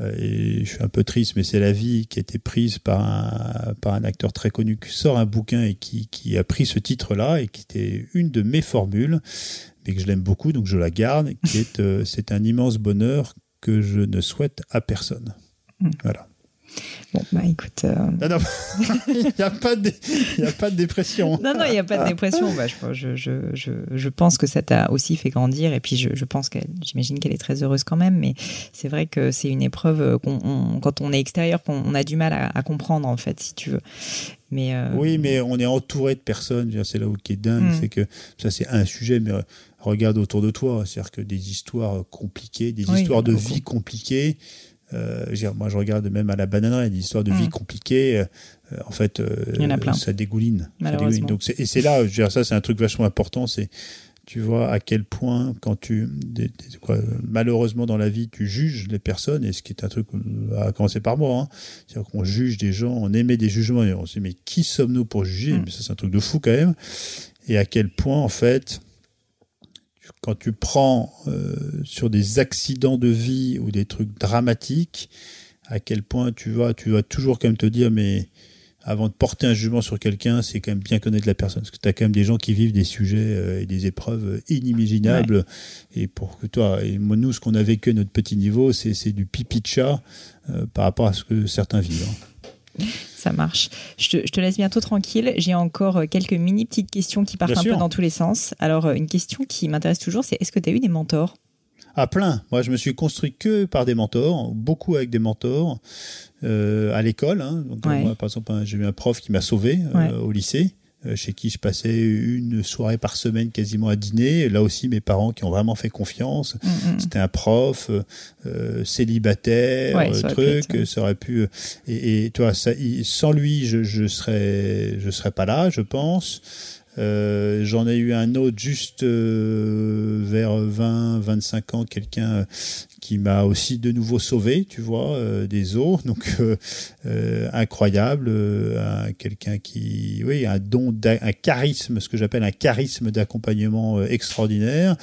[SPEAKER 3] et je suis un peu triste, mais c'est la vie qui a été prise par un, par un acteur très connu qui sort un bouquin et qui, qui a pris ce titre-là et qui était une de mes formules, mais que je l'aime beaucoup, donc je la garde, qui est euh, c'est un immense bonheur que je ne souhaite à personne.
[SPEAKER 2] Mm.
[SPEAKER 3] Voilà.
[SPEAKER 2] Bon, bah écoute. Euh...
[SPEAKER 3] Non, non, il n'y a, pas de, a pas de dépression.
[SPEAKER 2] Non, non, il n'y a pas de dépression. Bah, je, je, je, je, pense que ça t'a aussi fait grandir. Et puis, je, je pense qu'elle, j'imagine qu'elle est très heureuse quand même. Mais c'est vrai que c'est une épreuve qu'on, on, quand on est extérieur, qu'on a du mal à, à, comprendre, en fait, si tu veux. Mais euh...
[SPEAKER 3] Oui, mais on est entouré de personnes. C'est là où qui est dingue. Mm. C'est que ça, c'est un sujet, mais regarde autour de toi. C'est-à-dire que des histoires compliquées, des oui, histoires de vie compliquées. Euh, moi, je regarde même à la bananerie, des histoires de mmh. vie compliquées. Euh, en fait, euh, ça dégouline. Ça dégouline. Donc, et c'est là, je veux dire, ça, c'est un truc vachement important. C'est, tu vois, à quel point, quand tu, des, des, quoi, malheureusement dans la vie, tu juges les personnes, et ce qui est un truc à commencer par moi, hein, c'est-à-dire qu'on juge des gens, on émet des jugements, et on se dit, mais qui sommes-nous pour juger? Mmh. Mais ça, c'est un truc de fou quand même. Et à quel point, en fait, quand tu prends euh, sur des accidents de vie ou des trucs dramatiques, à quel point tu vas, tu vas toujours quand même te dire, mais avant de porter un jugement sur quelqu'un, c'est quand même bien connaître la personne. Parce que tu as quand même des gens qui vivent des sujets euh, et des épreuves inimaginables. Ouais. Et pour que toi, et moi, nous, ce qu'on a vécu à notre petit niveau, c'est du pipi de chat euh, par rapport à ce que certains vivent. Hein.
[SPEAKER 2] Ça marche. Je te, je te, laisse bientôt tranquille. J'ai encore quelques mini petites questions qui partent
[SPEAKER 3] Bien
[SPEAKER 2] un
[SPEAKER 3] sûr.
[SPEAKER 2] peu dans tous les sens. Alors, une question qui m'intéresse toujours, c'est est-ce que tu as eu des mentors?
[SPEAKER 3] À plein. Moi, je me suis construit que par des mentors, beaucoup avec des mentors euh, à l'école. Hein. Donc, ouais. moi, par exemple, j'ai eu un prof qui m'a sauvé euh, ouais. au lycée chez qui je passais une soirée par semaine quasiment à dîner. Là aussi, mes parents qui ont vraiment fait confiance. Mm -hmm. C'était un prof euh, célibataire,
[SPEAKER 2] ouais,
[SPEAKER 3] ça truc, pu ça aurait pu. Et, et toi, ça, sans lui, je, je serais, je serais pas là, je pense. Euh, J'en ai eu un autre juste euh, vers 20, 25 ans, quelqu'un qui m'a aussi de nouveau sauvé, tu vois, euh, des eaux. Donc euh, euh, incroyable, quelqu'un qui, oui, un don, un charisme, ce que j'appelle un charisme d'accompagnement extraordinaire.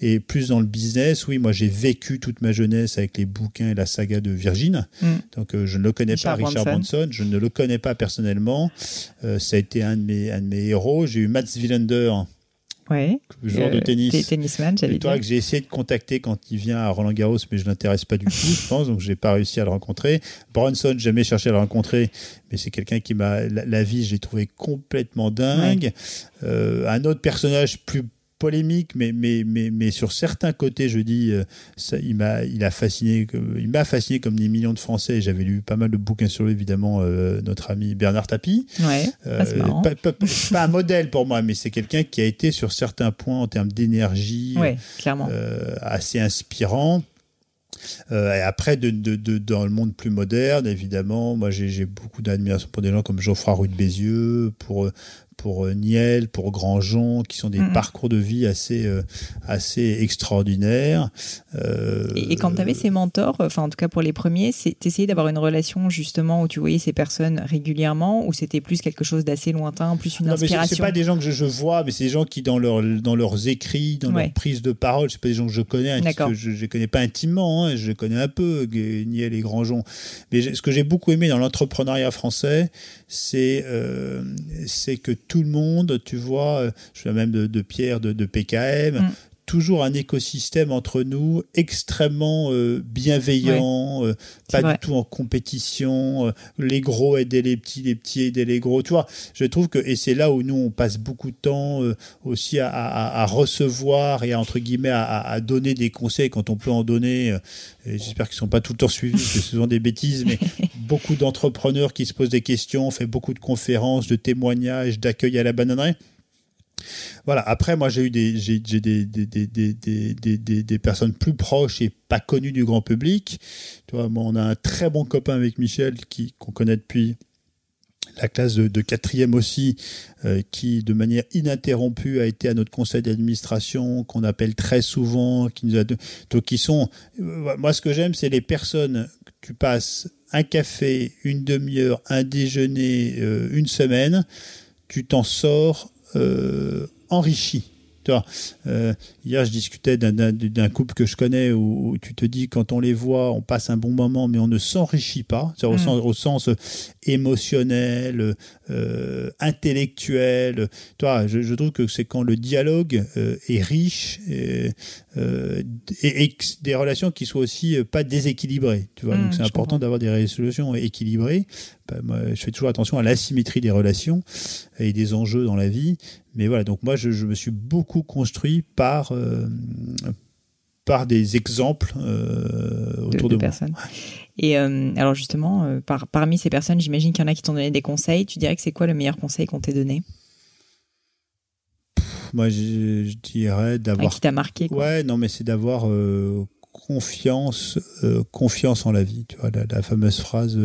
[SPEAKER 3] Et plus dans le business, oui, moi j'ai vécu toute ma jeunesse avec les bouquins et la saga de Virgin. Mm. Donc je ne le connais Richard pas, Richard Branson. Branson. Je ne le connais pas personnellement. ça a été un de mes, un de mes héros. J'ai eu Mats Wilander
[SPEAKER 2] Ouais.
[SPEAKER 3] Joueur de tennis.
[SPEAKER 2] Tennisman, j'allais
[SPEAKER 3] dire. que j'ai essayé de contacter quand il vient à Roland Garros, mais je l'intéresse pas du tout, je pense, donc j'ai pas réussi à le rencontrer. Bronson, jamais cherché à le rencontrer, mais c'est quelqu'un qui m'a, la, la, vie, j'ai trouvé complètement dingue. Ouais. Euh, un autre personnage plus polémique, mais, mais, mais, mais sur certains côtés, je dis, euh, ça, il m'a, il a fasciné, il m'a fasciné comme des millions de Français. J'avais lu pas mal de bouquins sur lui, évidemment, euh, notre ami Bernard Tapie.
[SPEAKER 2] Ouais,
[SPEAKER 3] Euh, pas, pas- pas un modèle pour moi, mais c'est quelqu'un qui a été sur certains points en termes d'énergie
[SPEAKER 2] Ouais, clairement.
[SPEAKER 3] euh, assez inspirant. Euh, et après, de, de, de- dans le monde plus moderne, évidemment, moi j'ai beaucoup d'admiration pour des gens comme Geoffroy Roux de Bézieux, pour pour euh, Niel, pour Grandjean, qui sont des parcours de vie assez euh, assez extraordinaires. Euh,
[SPEAKER 2] Et, et quand tu avais ces mentors, enfin en tout cas pour les premiers, t'essayais d'avoir une relation justement où tu voyais ces personnes régulièrement, ou c'était plus quelque chose d'assez lointain, plus une
[SPEAKER 3] Non,
[SPEAKER 2] inspiration
[SPEAKER 3] c'est pas des gens que je, je vois, mais c'est des gens qui dans leur dans leurs écrits, dans
[SPEAKER 2] Ouais.
[SPEAKER 3] leur prise de parole, c'est pas des gens que je connais, hein, que je, je les connais pas intimement, hein, je les connais un peu, Niel et Grandjean. Mais ce que j'ai beaucoup aimé dans l'entrepreneuriat français, c'est euh, c'est que tout le monde, tu vois, euh, je fais même de, Pierre de, de PKM.
[SPEAKER 2] Mm.
[SPEAKER 3] Toujours un écosystème entre nous extrêmement euh, bienveillant, euh, pas
[SPEAKER 2] vrai.
[SPEAKER 3] du tout en compétition. euh, les gros aider les petits, les petits aider les gros. Tu vois, je trouve que et c'est là où nous on passe beaucoup de temps aussi à, à- à recevoir et à entre guillemets à, donner des conseils quand on peut en donner. J'espère qu'ils sont pas tout le temps suivis, parce que ce sont des bêtises, mais beaucoup d'entrepreneurs qui se posent des questions, on fait beaucoup de conférences, de témoignages, d'accueil à la bananerie. Voilà. Après, moi, j'ai eu des, j'ai, des, des, des, des, personnes plus proches et pas connues du grand public. Tu moi, on a un très bon copain avec Michel qui, qu'on connaît depuis la classe de, quatrième aussi, euh, qui de manière ininterrompue a été à notre conseil d'administration, qu'on appelle très souvent, qui nous a, qui sont, euh, moi ce que j'aime, c'est les personnes que tu passes un café, une demi-heure, un déjeuner, euh, une semaine, tu t'en sors enrichi. Tu vois, euh, hier, je discutais d'un- couple que je connais où, où tu te dis, quand on les voit, on passe un bon moment, mais on ne s'enrichit pas, c'est-à-dire au,
[SPEAKER 2] Mm.
[SPEAKER 3] sens, au sens émotionnel, euh, intellectuel. Tu vois, je, je trouve que c'est quand le dialogue euh, est riche et, euh, et, et que des relations qui soient aussi euh, pas déséquilibrées. Tu vois,
[SPEAKER 2] Mm,
[SPEAKER 3] donc c'est important d'avoir des résolutions équilibrées. Moi, je fais toujours attention à l'asymétrie des relations et des enjeux dans la vie. Mais voilà, donc moi, je, je me suis beaucoup construit par, euh, par des exemples euh,
[SPEAKER 2] de,
[SPEAKER 3] autour
[SPEAKER 2] de
[SPEAKER 3] de, moi.
[SPEAKER 2] personnes. Et euh, alors justement, par, parmi ces personnes, j'imagine qu'il y en a qui t'ont donné des conseils. Tu dirais que c'est quoi le meilleur conseil qu'on t'ait donné?
[SPEAKER 3] Moi, je, je dirais
[SPEAKER 2] Ah,
[SPEAKER 3] d'avoir
[SPEAKER 2] Qui t'a marqué quoi.
[SPEAKER 3] Ouais, non, mais c'est d'avoir confiance, confiance en la vie. Tu vois, la, la fameuse phrase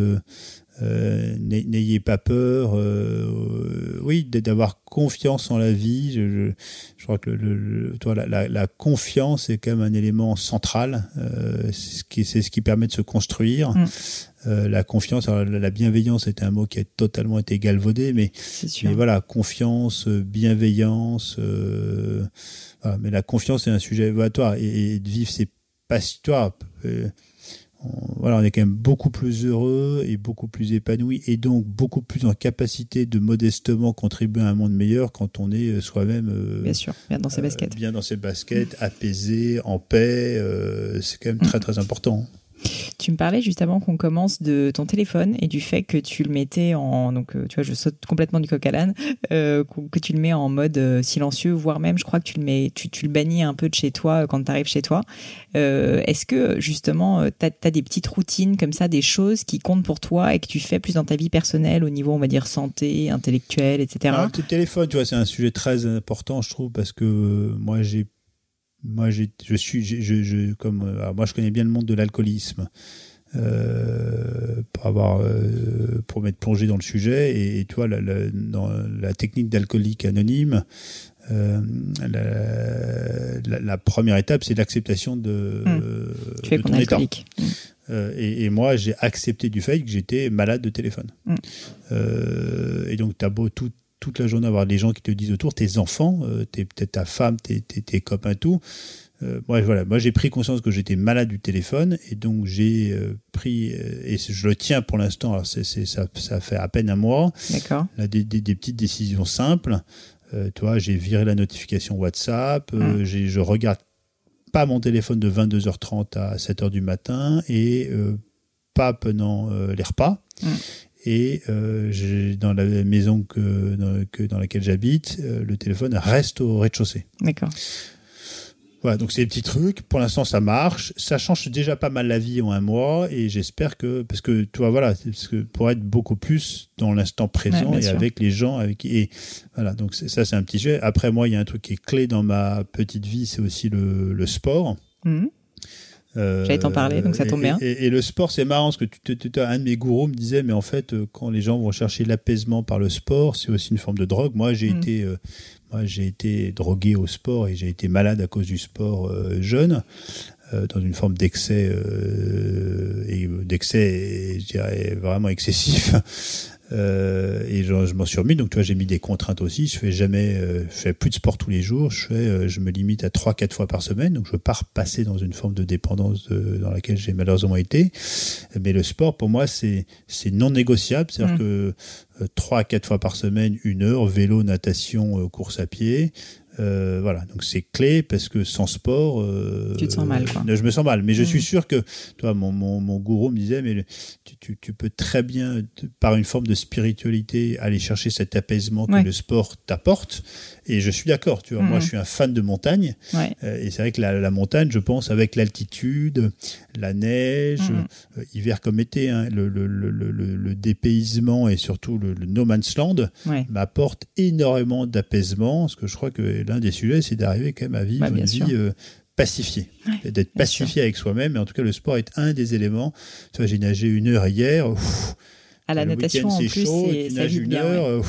[SPEAKER 3] euh, n'ay- n'ayez pas peur. euh, euh, oui, d'avoir confiance en la vie. Je, je, je crois que le, le- toi, la, la, la confiance est quand même un élément central. Euh, c'est ce qui, c'est ce qui permet de se construire.
[SPEAKER 2] Mm.
[SPEAKER 3] Euh, la confiance, alors, la la bienveillance est un mot qui a totalement été galvaudé, mais
[SPEAKER 2] C'est
[SPEAKER 3] mais voilà, confiance, euh, bienveillance. euh, voilà, mais la confiance, c'est un sujet. Voilà, toi, et, et de vivre ses passions. toi, euh, on, voilà, on est quand même beaucoup plus heureux et beaucoup plus épanoui et donc beaucoup plus en capacité de modestement contribuer à un monde meilleur quand on est euh, soi-même euh,
[SPEAKER 2] Bien sûr, bien dans ses
[SPEAKER 3] euh,
[SPEAKER 2] baskets.
[SPEAKER 3] bien dans ses baskets, apaisé, en paix. euh, c'est quand même très très important.
[SPEAKER 2] Tu me parlais juste avant qu'on commence de ton téléphone et du fait que tu le mettais en donc euh, tu vois je saute complètement du coq à l'âne euh, que tu le mets en mode euh, silencieux voire même je crois que tu le mets tu, tu le bannis un peu de chez toi quand tu arrives chez toi. Est-ce que justement tu as, des petites routines comme ça des choses qui comptent pour toi et que tu fais plus dans ta vie personnelle au niveau on va dire santé, intellectuelle, etc.
[SPEAKER 3] Le téléphone, tu vois, c'est un sujet très important, je trouve, parce que moi, j'ai, moi, je suis, je, je, comme, euh, moi, je connais bien le monde de l'alcoolisme. Euh, pour avoir euh, pour m'être plongé dans le sujet et, et tu vois la, la, dans la technique d'alcoolique anonyme euh, la, la, première étape c'est l'acceptation de,
[SPEAKER 2] Hmm.
[SPEAKER 3] euh,
[SPEAKER 2] tu
[SPEAKER 3] de ton état
[SPEAKER 2] alcoolique. Mm.
[SPEAKER 3] euh, et, et moi, j'ai accepté du fait que j'étais malade de téléphone.
[SPEAKER 2] Mm.
[SPEAKER 3] Euh, et donc, tu as beau tout- toute la journée avoir des gens qui te disent autour, tes enfants, euh, t'es peut-être ta femme, tes, tes, tes copains, tout. Euh, moi, voilà, moi j'ai pris conscience que j'étais malade du téléphone et donc j'ai euh, pris et je le tiens pour l'instant. Ça, ça fait à peine un mois. Là, des, des, des petites décisions simples. Vois, j'ai viré la notification WhatsApp. j'ai, je regarde pas mon téléphone de 22h30 à 7h du matin et pas pendant les repas.
[SPEAKER 2] Mm.
[SPEAKER 3] Et euh, dans la maison que dans, que dans laquelle j'habite, euh, le téléphone reste au rez-de-chaussée.
[SPEAKER 2] D'accord.
[SPEAKER 3] Voilà, donc c'est des petits trucs. Pour l'instant, ça marche. Ça change déjà pas mal la vie en un mois, et j'espère que parce que toi, voilà, parce que pour être beaucoup plus dans l'instant présent et avec les gens, avec et voilà. Donc ça, c'est un petit sujet. Après, moi, il y a un truc qui est clé dans ma petite vie, c'est aussi le, le sport.
[SPEAKER 2] Mmh. Euh, J'allais t'en parler, donc ça tombe bien.
[SPEAKER 3] Et, le sport, c'est marrant parce que tu, tu, un de mes gourous me disait, mais en fait, euh, quand les gens vont chercher l'apaisement par le sport, c'est aussi une forme de drogue. Moi, j'ai mmh. été, euh, j'ai été drogué au sport et j'ai été malade à cause du sport jeune, dans une forme d'excès, euh, et d'excès, je dirais, vraiment excessif. Euh, et je, je m'en suis remis. Donc, tu vois, j'ai mis des contraintes aussi. Je fais jamais, euh, je fais plus de sport tous les jours. Je fais, euh, je me limite à trois, quatre fois par semaine. Donc, je veux pas repasser dans une forme de dépendance dans laquelle j'ai malheureusement été. Mais le sport, pour moi, c'est, c'est non négociable. C'est-à-dire mmh. que trois à quatre fois par semaine, une heure, vélo, natation, course à pied. Euh, voilà, donc c'est clé parce que sans sport,
[SPEAKER 2] euh, tu te sens mal. Quoi.
[SPEAKER 3] Je me sens mal, mais je mm. suis sûr que, toi, mon, mon, mon gourou me disait, mais tu, tu, tu, peux très bien, par une forme de spiritualité, aller chercher cet apaisement que le sport t'apporte. Et je suis d'accord, tu vois. Moi, mm. je suis un fan de montagne. Euh, et c'est vrai que la, la, montagne, je pense, avec l'altitude, la neige, mm. euh, hiver comme été, hein, le, le, le, le, dépaysement et surtout le, no man's land m'apporte énormément d'apaisement. Parce que je crois que l'un des sujets, c'est d'arriver quand même à vivre une vie euh, pacifiée, d'être pacifié avec soi-même. Mais en tout cas, le sport est un des éléments. Tu vois, j'ai nagé une heure hier.
[SPEAKER 2] à la natation, en plus, c'est ça vite bien. Heure,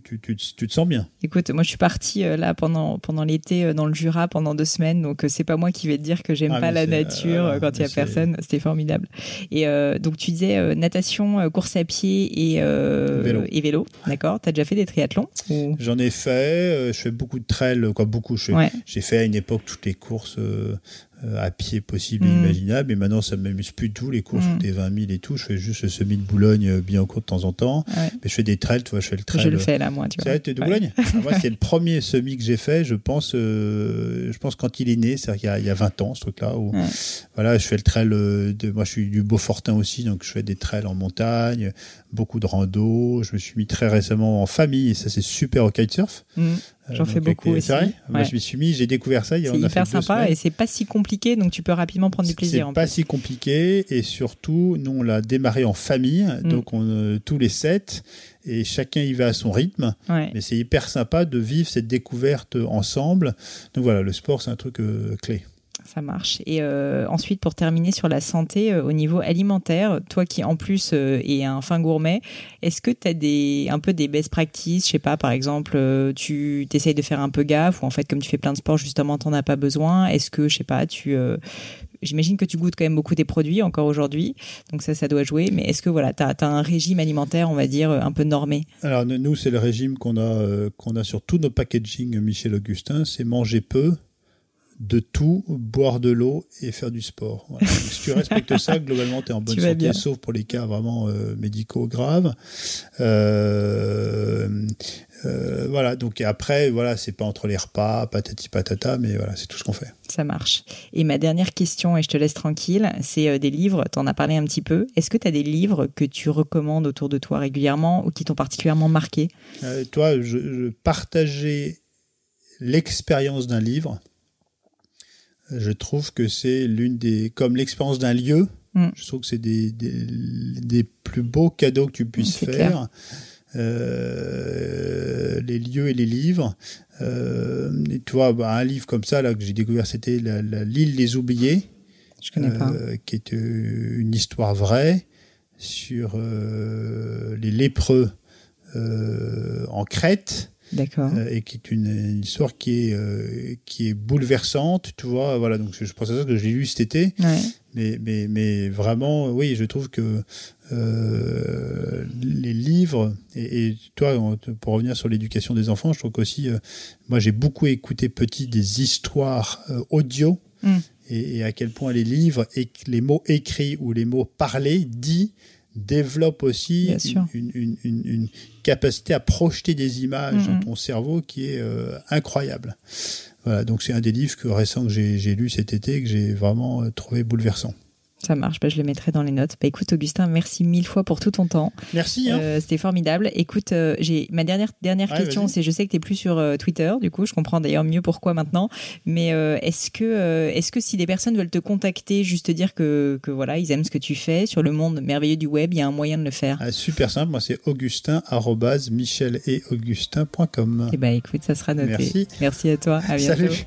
[SPEAKER 3] tu, tu, tu, te sens bien.
[SPEAKER 2] Écoute, moi je suis partie euh, là pendant, pendant l'été euh, dans le Jura pendant deux semaines, donc euh, c'est pas moi qui vais te dire que j'aime ah, pas la nature quand il y a personne. C'était formidable. Et donc tu disais natation, course à pied et vélo. Et vélo, d'accord. T'as déjà fait des triathlons
[SPEAKER 3] J'en ai fait. je fais beaucoup de trail, quoi, beaucoup. J'ai fait à une époque toutes les courses euh, à pied possible et mm. imaginable. Et maintenant, ça ne m'amuse plus du tout, les courses mm. des 20 000 et tout. Je fais juste le semi de Boulogne euh, cours de temps en temps. Mais je fais des trails, tu vois, je fais le trail.
[SPEAKER 2] Je le fais là, moi, tu vois.
[SPEAKER 3] C'est de Boulogne ah, Moi, c'est le premier semi que j'ai fait, je pense, euh, je pense quand il est né, c'est-à-dire qu'il y, a 20 ans, ce truc-là. Où, Voilà, je fais le trail de, moi, je suis du Beaufortin aussi, donc je fais des trails en montagne, beaucoup de rando. Je me suis mis très récemment en famille et ça, c'est super au kitesurf.
[SPEAKER 2] Mm. J'en fais beaucoup aussi.
[SPEAKER 3] C'est vrai Moi, je me suis mis, j'ai découvert ça.
[SPEAKER 2] C'est hyper sympa et c'est pas si compliqué, donc tu peux rapidement prendre du plaisir.
[SPEAKER 3] C'est pas si compliqué et surtout, nous, on l'a démarré en famille, mm. donc on, euh, tous les sept et chacun y va à son rythme. Mais c'est hyper sympa de vivre cette découverte ensemble. Donc voilà, le sport, c'est un truc euh, clé
[SPEAKER 2] ça marche. Et euh, ensuite, pour terminer sur la santé euh, au niveau alimentaire, toi qui en plus euh, es un fin gourmet, est-ce que tu as des, un peu des best practices? Je sais pas, par exemple, tu t'essayes de faire un peu gaffe ou en fait, comme tu fais plein de sport, justement, tu n'en as pas besoin Est-ce que, je sais pas, tu. J'imagine que tu goûtes quand même beaucoup tes produits encore aujourd'hui, donc ça, ça doit jouer. Mais est-ce que voilà, tu as, as, un régime alimentaire, on va dire, un peu normé?
[SPEAKER 3] Alors, nous, c'est le régime qu'on a, qu'on a sur tous nos packaging Michel Augustin c'est manger peu, de tout, boire de l'eau et faire du sport. si tu respectes ça, globalement, tu es en bonne santé, sauf pour les cas vraiment euh, médicaux graves. Euh, euh, voilà, donc après, voilà, c'est pas entre les repas, patati patata, mais voilà, c'est tout ce qu'on fait.
[SPEAKER 2] Ça marche. Et ma dernière question, et je te laisse tranquille, c'est des livres, tu en as parlé un petit peu. Est-ce que tu as des livres que tu recommandes autour de toi régulièrement ou qui t'ont particulièrement marqué?
[SPEAKER 3] Toi, je partageais l'expérience d'un livre je trouve que c'est l'une des, comme l'expérience d'un lieu, mm. je trouve que c'est des, des, plus beaux cadeaux que tu puisses faire. Euh, les lieux et les livres. Euh, et toi, bah, un livre comme ça là que j'ai découvert, c'était l'île des oubliés.
[SPEAKER 2] Je connais pas.
[SPEAKER 3] Euh, qui est une histoire vraie sur les lépreux en Crète.
[SPEAKER 2] D'accord.
[SPEAKER 3] Euh, et qui est une, histoire qui est euh, qui est bouleversante, tu vois. Voilà, donc je, pense à ça que j'ai lu cet été.
[SPEAKER 2] Ouais.
[SPEAKER 3] Mais, mais, mais vraiment, oui, je trouve que euh, les livres, et, et, toi, pour revenir sur l'éducation des enfants, je trouve qu'aussi, euh, moi j'ai beaucoup écouté petit des histoires audio, mm. et, et, à quel point les livres, et les mots écrits ou les mots parlés, dits, développe aussi une, une, une, une, capacité à projeter des images dans ton cerveau qui est euh, incroyable. Voilà, donc c'est un des livres que récent que j'ai lu cet été que j'ai vraiment euh, trouvé bouleversant.
[SPEAKER 1] Ça marche, bah, je le mettrai dans les notes. Bah, écoute, Augustin, merci mille fois pour tout ton temps.
[SPEAKER 3] Merci. Hein.
[SPEAKER 1] Euh, C'était formidable. Écoute, euh, j'ai ma dernière dernière
[SPEAKER 3] Ouais,
[SPEAKER 1] question, c'est, je sais que tu es plus sur euh, Twitter, du coup, je comprends d'ailleurs mieux pourquoi maintenant. Mais est-ce que est-ce que si des personnes veulent te contacter, juste te dire que que voilà, ils aiment ce que tu fais sur le monde merveilleux du web, il y a un moyen de le faire?
[SPEAKER 3] Ah, super simple, moi c'est augustin arrobase michel et augustin.com.
[SPEAKER 1] Eh ben, écoute, ça sera noté.
[SPEAKER 3] Merci.
[SPEAKER 1] Merci à toi. À bientôt.
[SPEAKER 3] Salut.